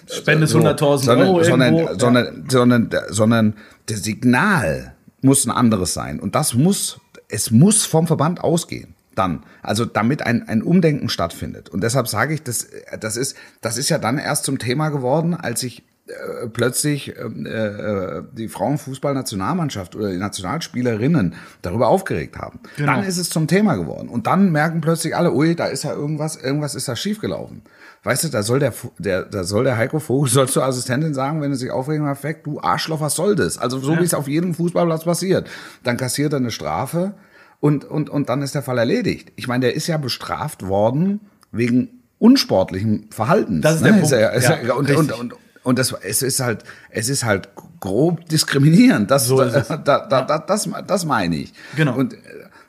Spendest so, 100.000 Euro sondern, irgendwo. Sondern, sondern, sondern, sondern der Signal muss ein anderes sein. Und das muss, es muss vom Verband ausgehen dann. Also damit ein, ein Umdenken stattfindet. Und deshalb sage ich, das, das, ist, das ist ja dann erst zum Thema geworden, als ich äh, plötzlich ähm, äh, äh, die Frauenfußballnationalmannschaft oder die Nationalspielerinnen darüber aufgeregt haben. Genau. Dann ist es zum Thema geworden. Und dann merken plötzlich alle, ui, da ist ja irgendwas, irgendwas ist da schiefgelaufen. Weißt du, da soll der, der, da soll der Heiko Vogel, soll zur Assistentin sagen, wenn er sich aufregen macht, weg, du Arschloch, was soll das? Also so ja. wie es auf jedem Fußballplatz passiert. Dann kassiert er eine Strafe und, und, und dann ist der Fall erledigt. Ich meine, der ist ja bestraft worden wegen unsportlichem Verhalten. Das ist ne? der Punkt. Ist er, ist ja, er, und, und, und, und das, es ist halt, es ist halt grob diskriminierend. Das, so da, da, da, da, das, das meine ich. Genau. Und äh,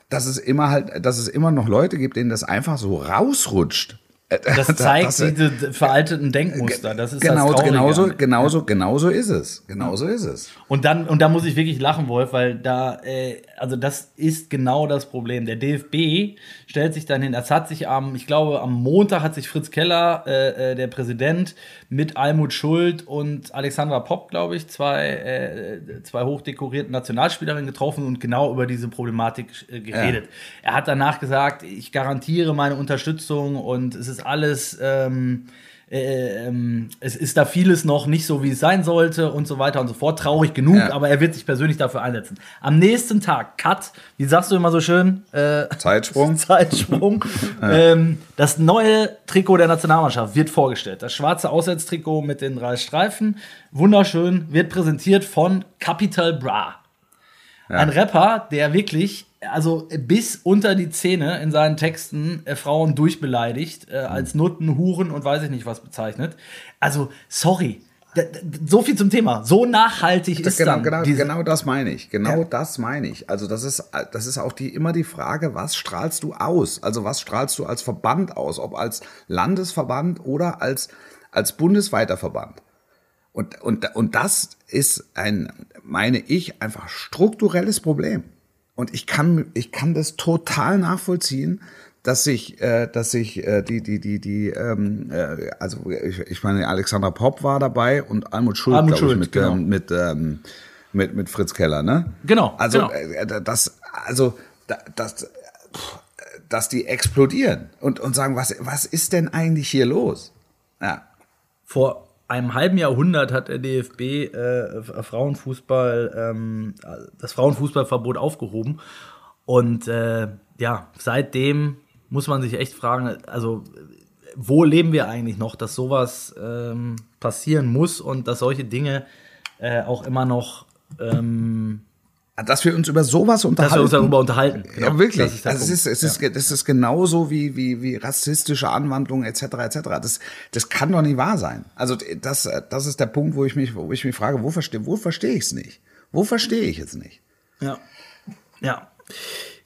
dass es immer halt, dass es immer noch Leute gibt, denen das einfach so rausrutscht. Das zeigt das, diese veralteten Denkmuster. Das ist genau, das genauso, genauso, genauso ist es. Genauso ist es. Und dann, und da muss ich wirklich lachen, Wolf, weil da, äh, also das ist genau das Problem. Der DFB stellt sich dann hin, das hat sich am, ich glaube, am Montag hat sich Fritz Keller, äh, äh der Präsident, mit Almut Schuld und Alexandra Popp, glaube ich, zwei, äh, zwei hochdekorierten Nationalspielerinnen getroffen und genau über diese Problematik äh, geredet. Ja. Er hat danach gesagt, ich garantiere meine Unterstützung und es ist alles. Ähm, äh, ähm, es ist da vieles noch nicht so, wie es sein sollte und so weiter und so fort. Traurig genug, ja. aber er wird sich persönlich dafür einsetzen. Am nächsten Tag, Cut, wie sagst du immer so schön? Äh, Zeitsprung. Zeitsprung. ja. ähm, das neue Trikot der Nationalmannschaft wird vorgestellt. Das schwarze Auswärtstrikot mit den drei Streifen. Wunderschön, wird präsentiert von Capital Bra. Ja. Ein Rapper, der wirklich also bis unter die Zähne in seinen Texten äh, Frauen durchbeleidigt, äh, als Nutten, Huren und weiß ich nicht was bezeichnet. Also, sorry. so viel zum Thema. So nachhaltig ist genau, dann genau, genau das meine ich. Genau Ja. das meine ich. Also das ist, das ist auch die, immer die Frage, was strahlst du aus? Also was strahlst du als Verband aus? Ob als Landesverband oder als, als bundesweiter Verband? Und, und, und das ist ein, meine ich, einfach strukturelles Problem. Und ich kann, ich kann das total nachvollziehen, dass sich, äh, dass sich äh, die, die, die, die, ähm, äh, also ich, ich meine, Alexandra Popp war dabei und Almut Schuld, Almut ich, mit, genau. ähm, mit, ähm, mit, mit Fritz Keller, ne? Genau, Also genau. äh, das, also da- das, pff, dass die explodieren und, und sagen, was, was ist denn eigentlich hier los? Ja. Vor einem halben Jahrhundert hat der DFB äh, Frauenfußball, ähm, das Frauenfußballverbot aufgehoben. Und äh, ja, seitdem muss man sich echt fragen, also wo leben wir eigentlich noch, dass sowas ähm, passieren muss und dass solche Dinge äh, auch immer noch, ähm, Dass wir uns über sowas unterhalten. dass wir uns darüber unterhalten. Genau, ja, wirklich. das ist also es ist, es ist, das ist genauso wie, wie, wie rassistische Anwandlungen etc. etc. Das, das kann doch nicht wahr sein. Also das, das ist der Punkt, wo ich mich, wo ich mich frage, wo verstehe, wo verstehe ich es nicht? Wo verstehe ich es nicht? Ja. Ja.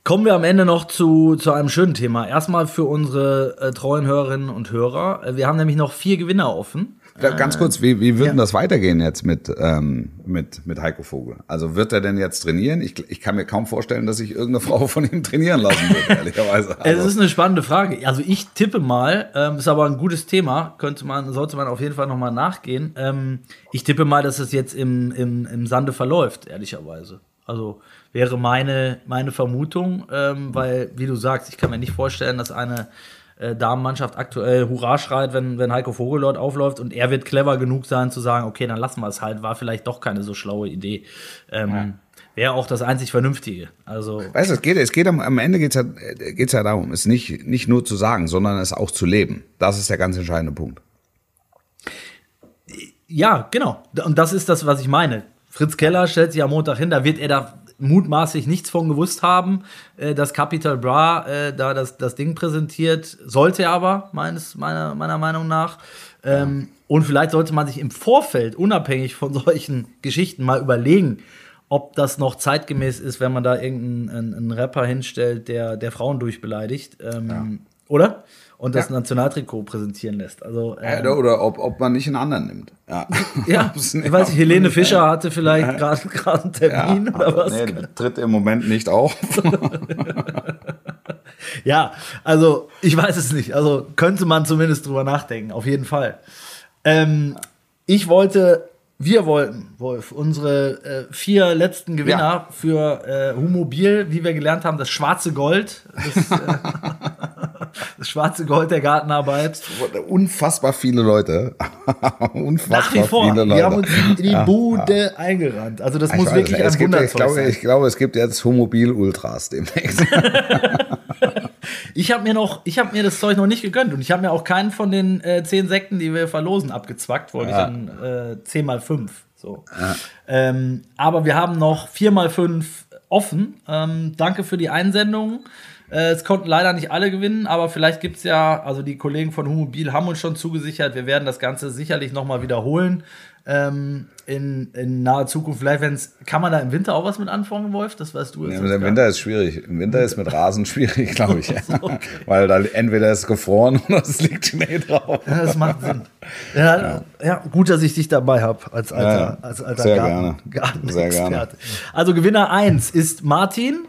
Kommen wir am Ende noch zu, zu einem schönen Thema. Erstmal für unsere äh, treuen Hörerinnen und Hörer. Äh, Wir haben nämlich noch vier Gewinner offen. Ganz kurz, wie, wie wird ja. denn das weitergehen jetzt mit, ähm, mit, mit Heiko Vogel? Also wird er denn jetzt trainieren? Ich, ich kann mir kaum vorstellen, dass sich irgendeine Frau von ihm trainieren lassen wird, ehrlicherweise. Es Also, ist eine spannende Frage. Also ich tippe mal, ähm, ist aber ein gutes Thema, könnte man, sollte man auf jeden Fall nochmal nachgehen. Ähm, ich tippe mal, dass es jetzt im, im, im Sande verläuft, ehrlicherweise. Also wäre meine, meine Vermutung, ähm, weil, wie du sagst, ich kann mir nicht vorstellen, dass eine äh, Damenmannschaft aktuell Hurra schreit, wenn, wenn Heiko Vogel dort aufläuft und er wird clever genug sein zu sagen, okay, dann lassen wir es halt, war vielleicht doch keine so schlaue Idee. Ähm, Wäre auch das einzig Vernünftige. Also weißt du, es geht, es geht am, am Ende geht's ja, geht's ja darum, es nicht, nicht nur zu sagen, sondern es auch zu leben. Das ist der ganz entscheidende Punkt. Ja, genau. Und das ist das, was ich meine. Fritz Keller stellt sich am Montag hin, da wird er da mutmaßlich nichts von gewusst haben, äh, dass Capital Bra äh, da das, das Ding präsentiert. Sollte er aber, meines, meiner, meiner Meinung nach. Ähm, Und vielleicht sollte man sich im Vorfeld, unabhängig von solchen Geschichten, mal überlegen, ob das noch zeitgemäß ist, wenn man da irgendeinen einen, einen Rapper hinstellt, der, der Frauen durchbeleidigt. Ähm, Oder? Und das Ja. Nationaltrikot präsentieren lässt. Also, ähm, Ja, oder ob, ob man nicht einen anderen nimmt. Ja, ja, ich weiß nicht, Helene Fischer hatte vielleicht gerade gerade einen Termin oder was. Nee, tritt im Moment nicht auf. Ja, also ich weiß es nicht. Also könnte man zumindest drüber nachdenken, auf jeden Fall. Ähm, ich wollte, wir wollten, Wolf, unsere äh, vier letzten Gewinner Ja. für äh, Humobil, wie wir gelernt haben, das schwarze Gold. Das, äh, das schwarze Gold der Gartenarbeit. Unfassbar viele Leute. Unfassbar Nach wie vor. viele Leute. Wir haben uns in die Bude eingerannt. Also das Ich muss weiß, wirklich es ein gibt, ja- ich, Wunderzeug glaube, sein. ich glaube, es gibt jetzt Homobil-Ultras demnächst. Ich habe mir noch, ich habe mir das Zeug noch nicht gegönnt und ich habe mir auch keinen von den äh, zehn Sekten, die wir verlosen, abgezwackt, wollte Ja. ich dann äh, 10 mal 5. So. Ähm, aber wir haben noch 4 mal 5 offen. Ähm, danke für die Einsendungen. Äh, es konnten leider nicht alle gewinnen, aber vielleicht gibt es ja, also die Kollegen von Humobil haben uns schon zugesichert, wir werden das Ganze sicherlich nochmal wiederholen. Ähm, in, in naher Zukunft, vielleicht, wenn es, kann man da im Winter auch was mit anfangen, Wolf? Das weißt du jetzt. Ja, Im Winter ist schwierig. Im Winter ist mit Rasen schwierig, glaube ich. Weil da entweder ist gefroren oder es liegt Schnee drauf. Ja, das macht Sinn. Ja, ja. gut, dass ich dich dabei habe als alter, Ja, als alter sehr Garten, gerne. Gartenexperte. Sehr gerne. Also Gewinner 1 ist Martin.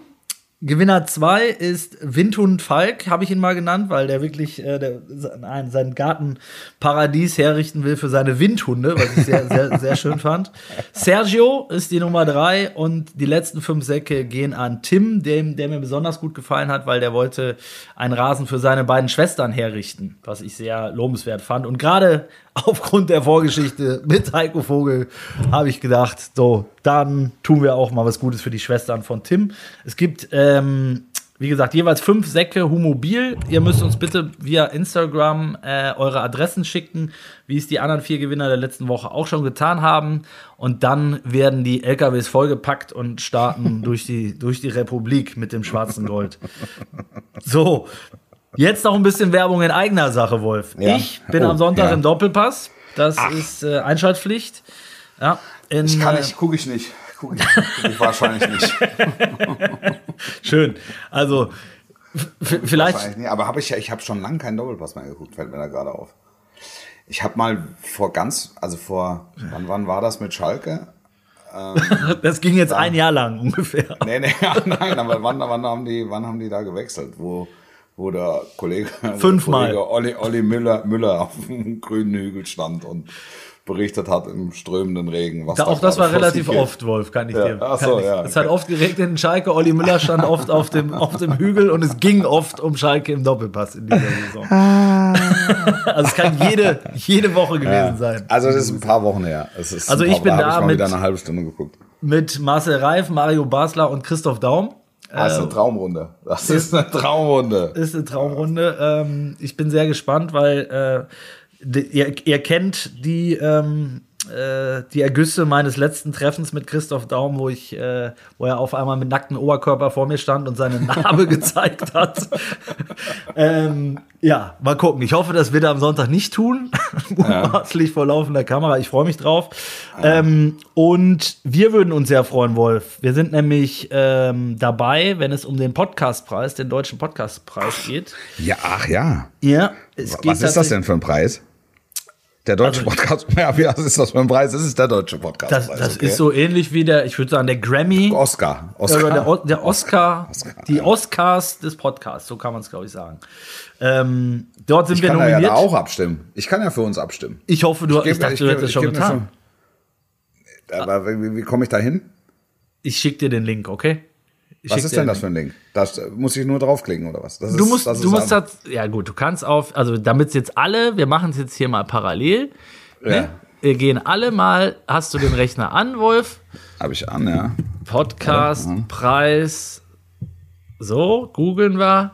Gewinner 2 ist Windhund Falk, habe ich ihn mal genannt, weil der wirklich äh, der, sein, sein Gartenparadies herrichten will für seine Windhunde, was ich sehr, sehr, sehr schön fand. Sergio ist die Nummer 3 und die letzten fünf Säcke gehen an Tim, dem, der mir besonders gut gefallen hat, weil der wollte einen Rasen für seine beiden Schwestern herrichten, was ich sehr lobenswert fand. Und gerade aufgrund der Vorgeschichte mit Heiko Vogel habe ich gedacht, so, dann tun wir auch mal was Gutes für die Schwestern von Tim. Es gibt, ähm, wie gesagt, jeweils fünf Säcke Humobil. Ihr müsst uns bitte via Instagram äh, eure Adressen schicken, wie es die anderen vier Gewinner der letzten Woche auch schon getan haben. Und dann werden die LKWs vollgepackt und starten durch die, durch die Republik mit dem schwarzen Gold. So, jetzt noch ein bisschen Werbung in eigener Sache, Wolf. Ja. Ich bin Oh, am Sonntag ja. im Doppelpass. Das ist äh, Einschaltpflicht. Ja, in, Ich kann äh, nicht, gucke ich nicht. Guck ich, guck ich wahrscheinlich nicht. Schön. Also, vielleicht. Nicht. Aber habe ich ja, ich habe schon lange keinen Doppelpass mehr geguckt, fällt mir da gerade auf. Ich habe mal vor ganz, also vor, wann, wann war das mit Schalke? Das ging jetzt ein Jahr lang ungefähr. Nee, nee, nein, aber wann, wann, haben die, wann haben die da gewechselt? Wo, wo der Kollege, Fünfmal. der Kollege Olli, Olli Müller, Müller auf dem grünen Hügel stand und berichtet hat im strömenden Regen. Was Da, da auch das war relativ geht. oft, Wolf, kann ich Ja, dir. ach kann so, ich. ja, Es hat okay. oft geregnet in Schalke. Olli Müller stand oft auf dem, auf dem Hügel und es ging oft um Schalke im Doppelpass in dieser Saison. also es kann jede, jede Woche gewesen sein. Also das ist ein paar Wochen her. Es ist Also ich bin da ich mal mit- wieder eine halbe Stunde geguckt. Mit Marcel Reif, Mario Basler und Christoph Daum. Das ist eine Traumrunde. Das ist eine Traumrunde. ist eine Traumrunde. Ähm, ich bin sehr gespannt, weil äh, ihr, ihr kennt die, ähm, äh, die Ergüsse meines letzten Treffens mit Christoph Daum, wo ich, äh, wo er auf einmal mit nacktem Oberkörper vor mir stand und seine Narbe gezeigt hat. ähm, ja, mal gucken. Ich hoffe, das wird er am Sonntag nicht tun. Mutmaßlich vor laufender Kamera. Ich freue mich drauf. Ähm, und wir würden uns sehr freuen, Wolf. Wir sind nämlich ähm, dabei, wenn es um den Podcastpreis, den deutschen Podcastpreis geht. Ja, ach ja. Ja, es Was ist das denn für ein Preis? Der deutsche Podcast. Ja, wie ist das für ein Preis? Das ist der deutsche Podcast. Das, das ist so ähnlich wie der, ich würde sagen, der Grammy. Oscar. Oscar. der, O- der Oscar, Oscar, die ja. Oscars des Podcasts, so kann man es, glaube ich, sagen. Ähm, dort sind Ich wir kann da ja nominiert. da auch abstimmen. Ich kann ja für uns abstimmen. ich hoffe, du, ich, geb- dachte, ich du hättest es ich schon getan. Aber wie, wie komme ich da hin? Ich schicke dir den Link, okay? Ich Was ist denn den das für ein Link? Das äh, muss ich nur draufklicken oder was? Das Du ist- musst, das du ist musst das, ja gut, du kannst auf, also damit jetzt alle, wir machen es jetzt hier mal parallel. Ja, Wir gehen alle mal, hast du den Rechner an, Wolf? habe ich an, ja. Podcast, Preis. So, googeln wir.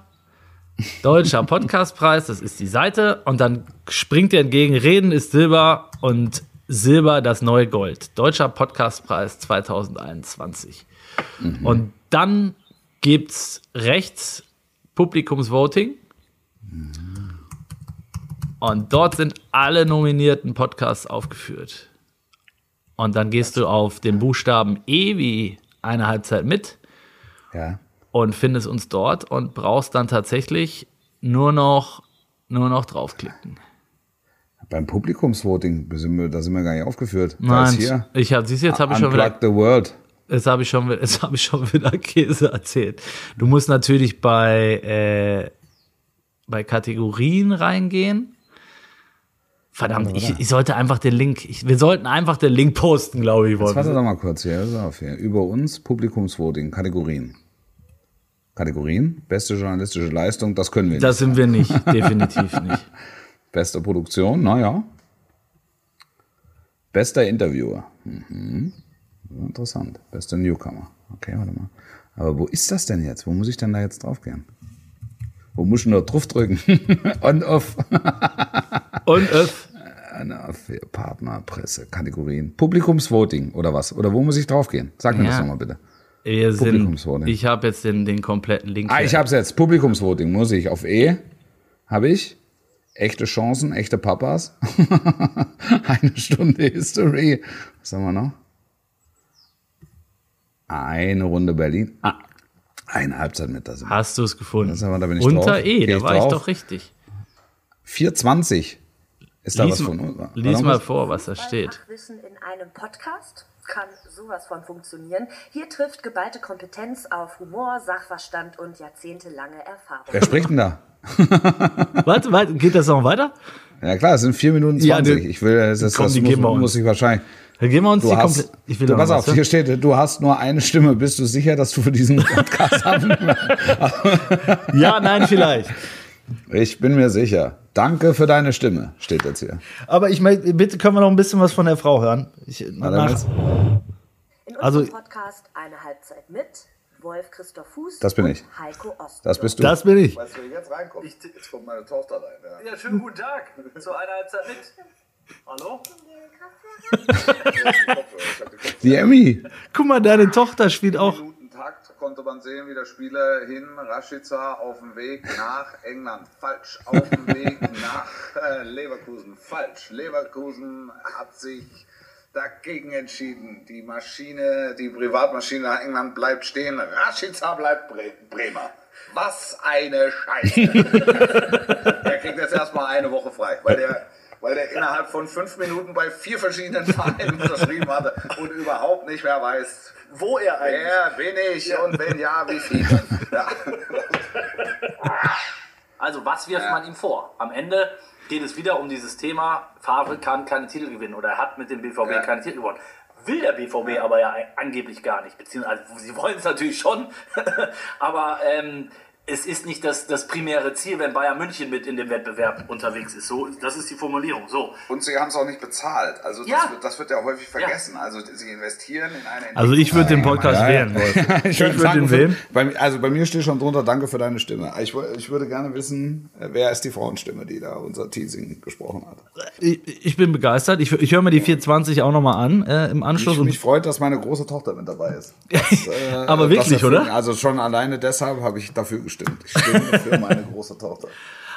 Deutscher Podcastpreis, das ist die Seite. Und dann springt dir entgegen, Reden ist Silber und Silber das neue Gold. Deutscher Podcastpreis 2021. Und dann gibt's rechts Publikumsvoting. Und dort sind alle nominierten Podcasts aufgeführt. Und dann gehst du auf den Buchstaben E wie eine Halbzeit mit Ja. und findest uns dort und brauchst dann tatsächlich nur noch, nur noch draufklicken. Beim Publikumsvoting, da sind wir, da gar nicht aufgeführt. da Nein, ist hier ich siehst jetzt habe ich schon wieder, the World. Jetzt habe ich schon, jetzt habe ich schon wieder Käse erzählt. Du musst natürlich bei, äh, bei Kategorien reingehen. Verdammt, ich, ich sollte einfach den Link, ich, wir sollten einfach den Link posten, glaube ich. Jetzt warte doch mal kurz hier. Auf hier. Über uns, Publikumsvoting, Kategorien. Kategorien, beste journalistische Leistung, das können wir nicht. Das sind wir nicht, definitiv nicht. Beste Produktion, naja. Bester Interviewer. Mhm. Interessant. Bester Newcomer. Okay, warte mal. Aber wo ist das denn jetzt? Wo muss ich denn da jetzt draufgehen? Wo muss ich denn da drauf drücken? On, off. On, off. Hier, Partner, Presse, Kategorien. Publikumsvoting oder was? Oder wo muss ich draufgehen? Sag mir Ja. das nochmal bitte. Wir sind, Publikumsvoting. ich habe jetzt den, den kompletten Link. Ah, ich hab's jetzt. Publikumsvoting muss ich. Auf E habe ich. Echte Chancen, echte Papas. Eine Stunde History. Was haben wir noch? Eine Runde Berlin. Ah, eine Halbzeit mit. Das sind Hast du es gefunden? Das aber, da bin ich Unter drauf. E, Geh da ich war ich drauf? doch richtig. 420. Ist da Lies, was von mal- uns? War lies mal was? vor, was da steht. Fachwissen in einem Podcast kann sowas von funktionieren. Hier trifft geballte Kompetenz auf Humor, Sachverstand und jahrzehntelange Erfahrung. Wer spricht denn da? Warte, warte, geht das noch weiter? Ja klar, es sind 4 Minuten Ja, 20. die- ich will, das, Komm, das die muss, muss ich wahrscheinlich. Dann gehen wir uns Du die hast, komplett. Ich will du, pass was, auf, hier steht, du hast nur eine Stimme. Bist du sicher, dass du für diesen Podcast haben? Ja, nein, vielleicht. Ich bin mir sicher. Danke für deine Stimme, steht jetzt hier. Aber ich möchte, bitte können wir noch ein bisschen was von der Frau hören. Ich, dann nach. In unserem Also- Podcast Eine Halbzeit mit Wolf Christoph Fuß Das bin und ich. Heiko Ost. Das bist du. das bin ich. Weißt du, jetzt reinkommt? Jetzt kommt meine Tochter rein. Ja. Ja, schönen guten Tag. Zu einer Halbzeit mit. Hallo? Die Emmy. Guck mal, deine Tochter spielt auch. Minuten Takt konnte man sehen, wie der Spieler hin, Rashica auf dem Weg nach England, falsch, auf dem Weg nach äh, Leverkusen, falsch. Leverkusen hat sich dagegen entschieden. Die Maschine, die Privatmaschine nach England bleibt stehen, Rashica bleibt Bre Bremer. Was eine Scheiße. der kriegt jetzt erstmal eine Woche frei, weil der weil der innerhalb von fünf Minuten bei vier verschiedenen Vereinen unterschrieben hatte und überhaupt nicht mehr weiß, wo er eigentlich Wer bin ich ja. und wenn ja, wie viel? Ja. Also, was wirft ja. man ihm vor? Am Ende geht es wieder um dieses Thema, Favre kann keine Titel gewinnen oder er hat mit dem BVB ja. keine Titel gewonnen. Will der BVB aber ja angeblich gar nicht, beziehungsweise sie wollen es natürlich schon, aber ähm, es ist nicht das, das primäre Ziel, wenn Bayern München mit in dem Wettbewerb unterwegs ist. So, das ist die Formulierung. So. Und sie haben es auch nicht bezahlt. Also das, ja. wird, das wird ja häufig vergessen. Ja. Also sie investieren in eine. Also ich würde den Podcast ja, wählen. ich würde den wählen. Bei, also bei mir steht schon drunter, danke für deine Stimme. Ich, ich würde gerne wissen, wer ist die Frauenstimme, die da unser Teasing gesprochen hat. Ich, ich bin begeistert. Ich, ich höre mir die 420 auch nochmal an äh, im Anschluss. Ich, mich freut, dass meine große Tochter mit dabei ist. Das, äh, Aber wirklich, oder? Also schon alleine deshalb habe ich dafür gestimmt stimmt. Ich stimme für meine große Tochter.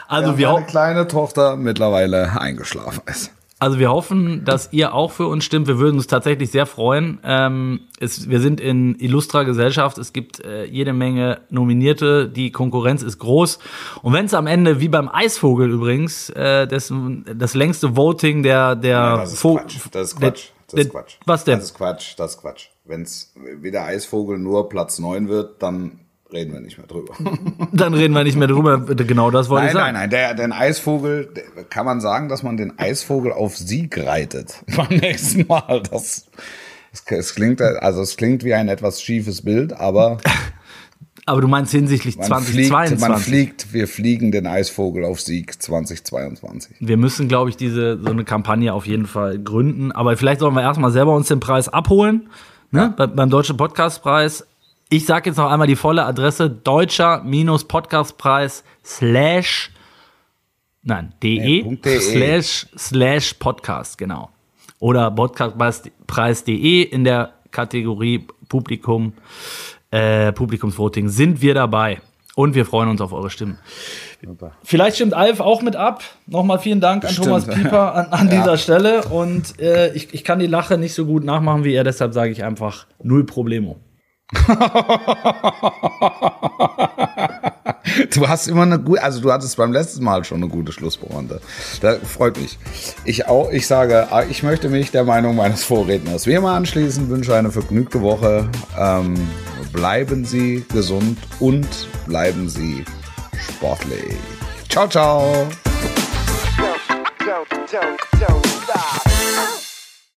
Also wir meine kleine Tochter mittlerweile eingeschlafen ist. Also wir hoffen, dass ihr auch für uns stimmt. Wir würden uns tatsächlich sehr freuen. Ähm, es, wir sind in illustrer Gesellschaft. Es gibt äh, jede Menge Nominierte. Die Konkurrenz ist groß. Und wenn es am Ende, wie beim Eisvogel übrigens, äh, das, das längste Voting der der ja, das ist Quatsch. Das ist Quatsch. Das ist Quatsch. Was denn? Das ist Quatsch. Das ist Quatsch. Wenn es wie der Eisvogel nur Platz 9 wird, dann reden wir nicht mehr drüber. Dann reden wir nicht mehr drüber. Genau das wollte nein, ich sagen. Nein, nein, nein. Der, den Eisvogel, der, kann man sagen, dass man den Eisvogel auf Sieg reitet beim nächsten Mal. Das, es klingt, also es klingt wie ein etwas schiefes Bild, aber. Aber du meinst hinsichtlich man 2022? Fliegt, man fliegt, wir fliegen den Eisvogel auf Sieg 2022. Wir müssen, glaube ich, diese, so eine Kampagne auf jeden Fall gründen. Aber vielleicht sollen wir erstmal selber uns den Preis abholen. Ne? Ja. beim Deutschen Podcastpreis ich sage jetzt noch einmal die volle Adresse deutscher-podcastpreis slash nein, de, nee, de slash slash podcast, genau. Oder podcastpreis.de in der Kategorie Publikum, äh, Publikumsvoting sind wir dabei. Und wir freuen uns auf eure Stimmen. Super. Vielleicht stimmt Alf auch mit ab. Nochmal vielen Dank an Thomas Pieper an, an ja. dieser Stelle. Und äh, ich, ich kann die Lache nicht so gut nachmachen wie er, deshalb sage ich einfach null Problemo. du hast immer eine gute, also du hattest beim letzten Mal schon eine gute Schlusspointe. Das freut mich. Ich auch, ich sage, ah, ich möchte mich der Meinung meines Vorredners wie immer anschließen, wünsche eine vergnügte Woche. Ähm, bleiben Sie gesund und bleiben Sie sportlich. Ciao, ciao.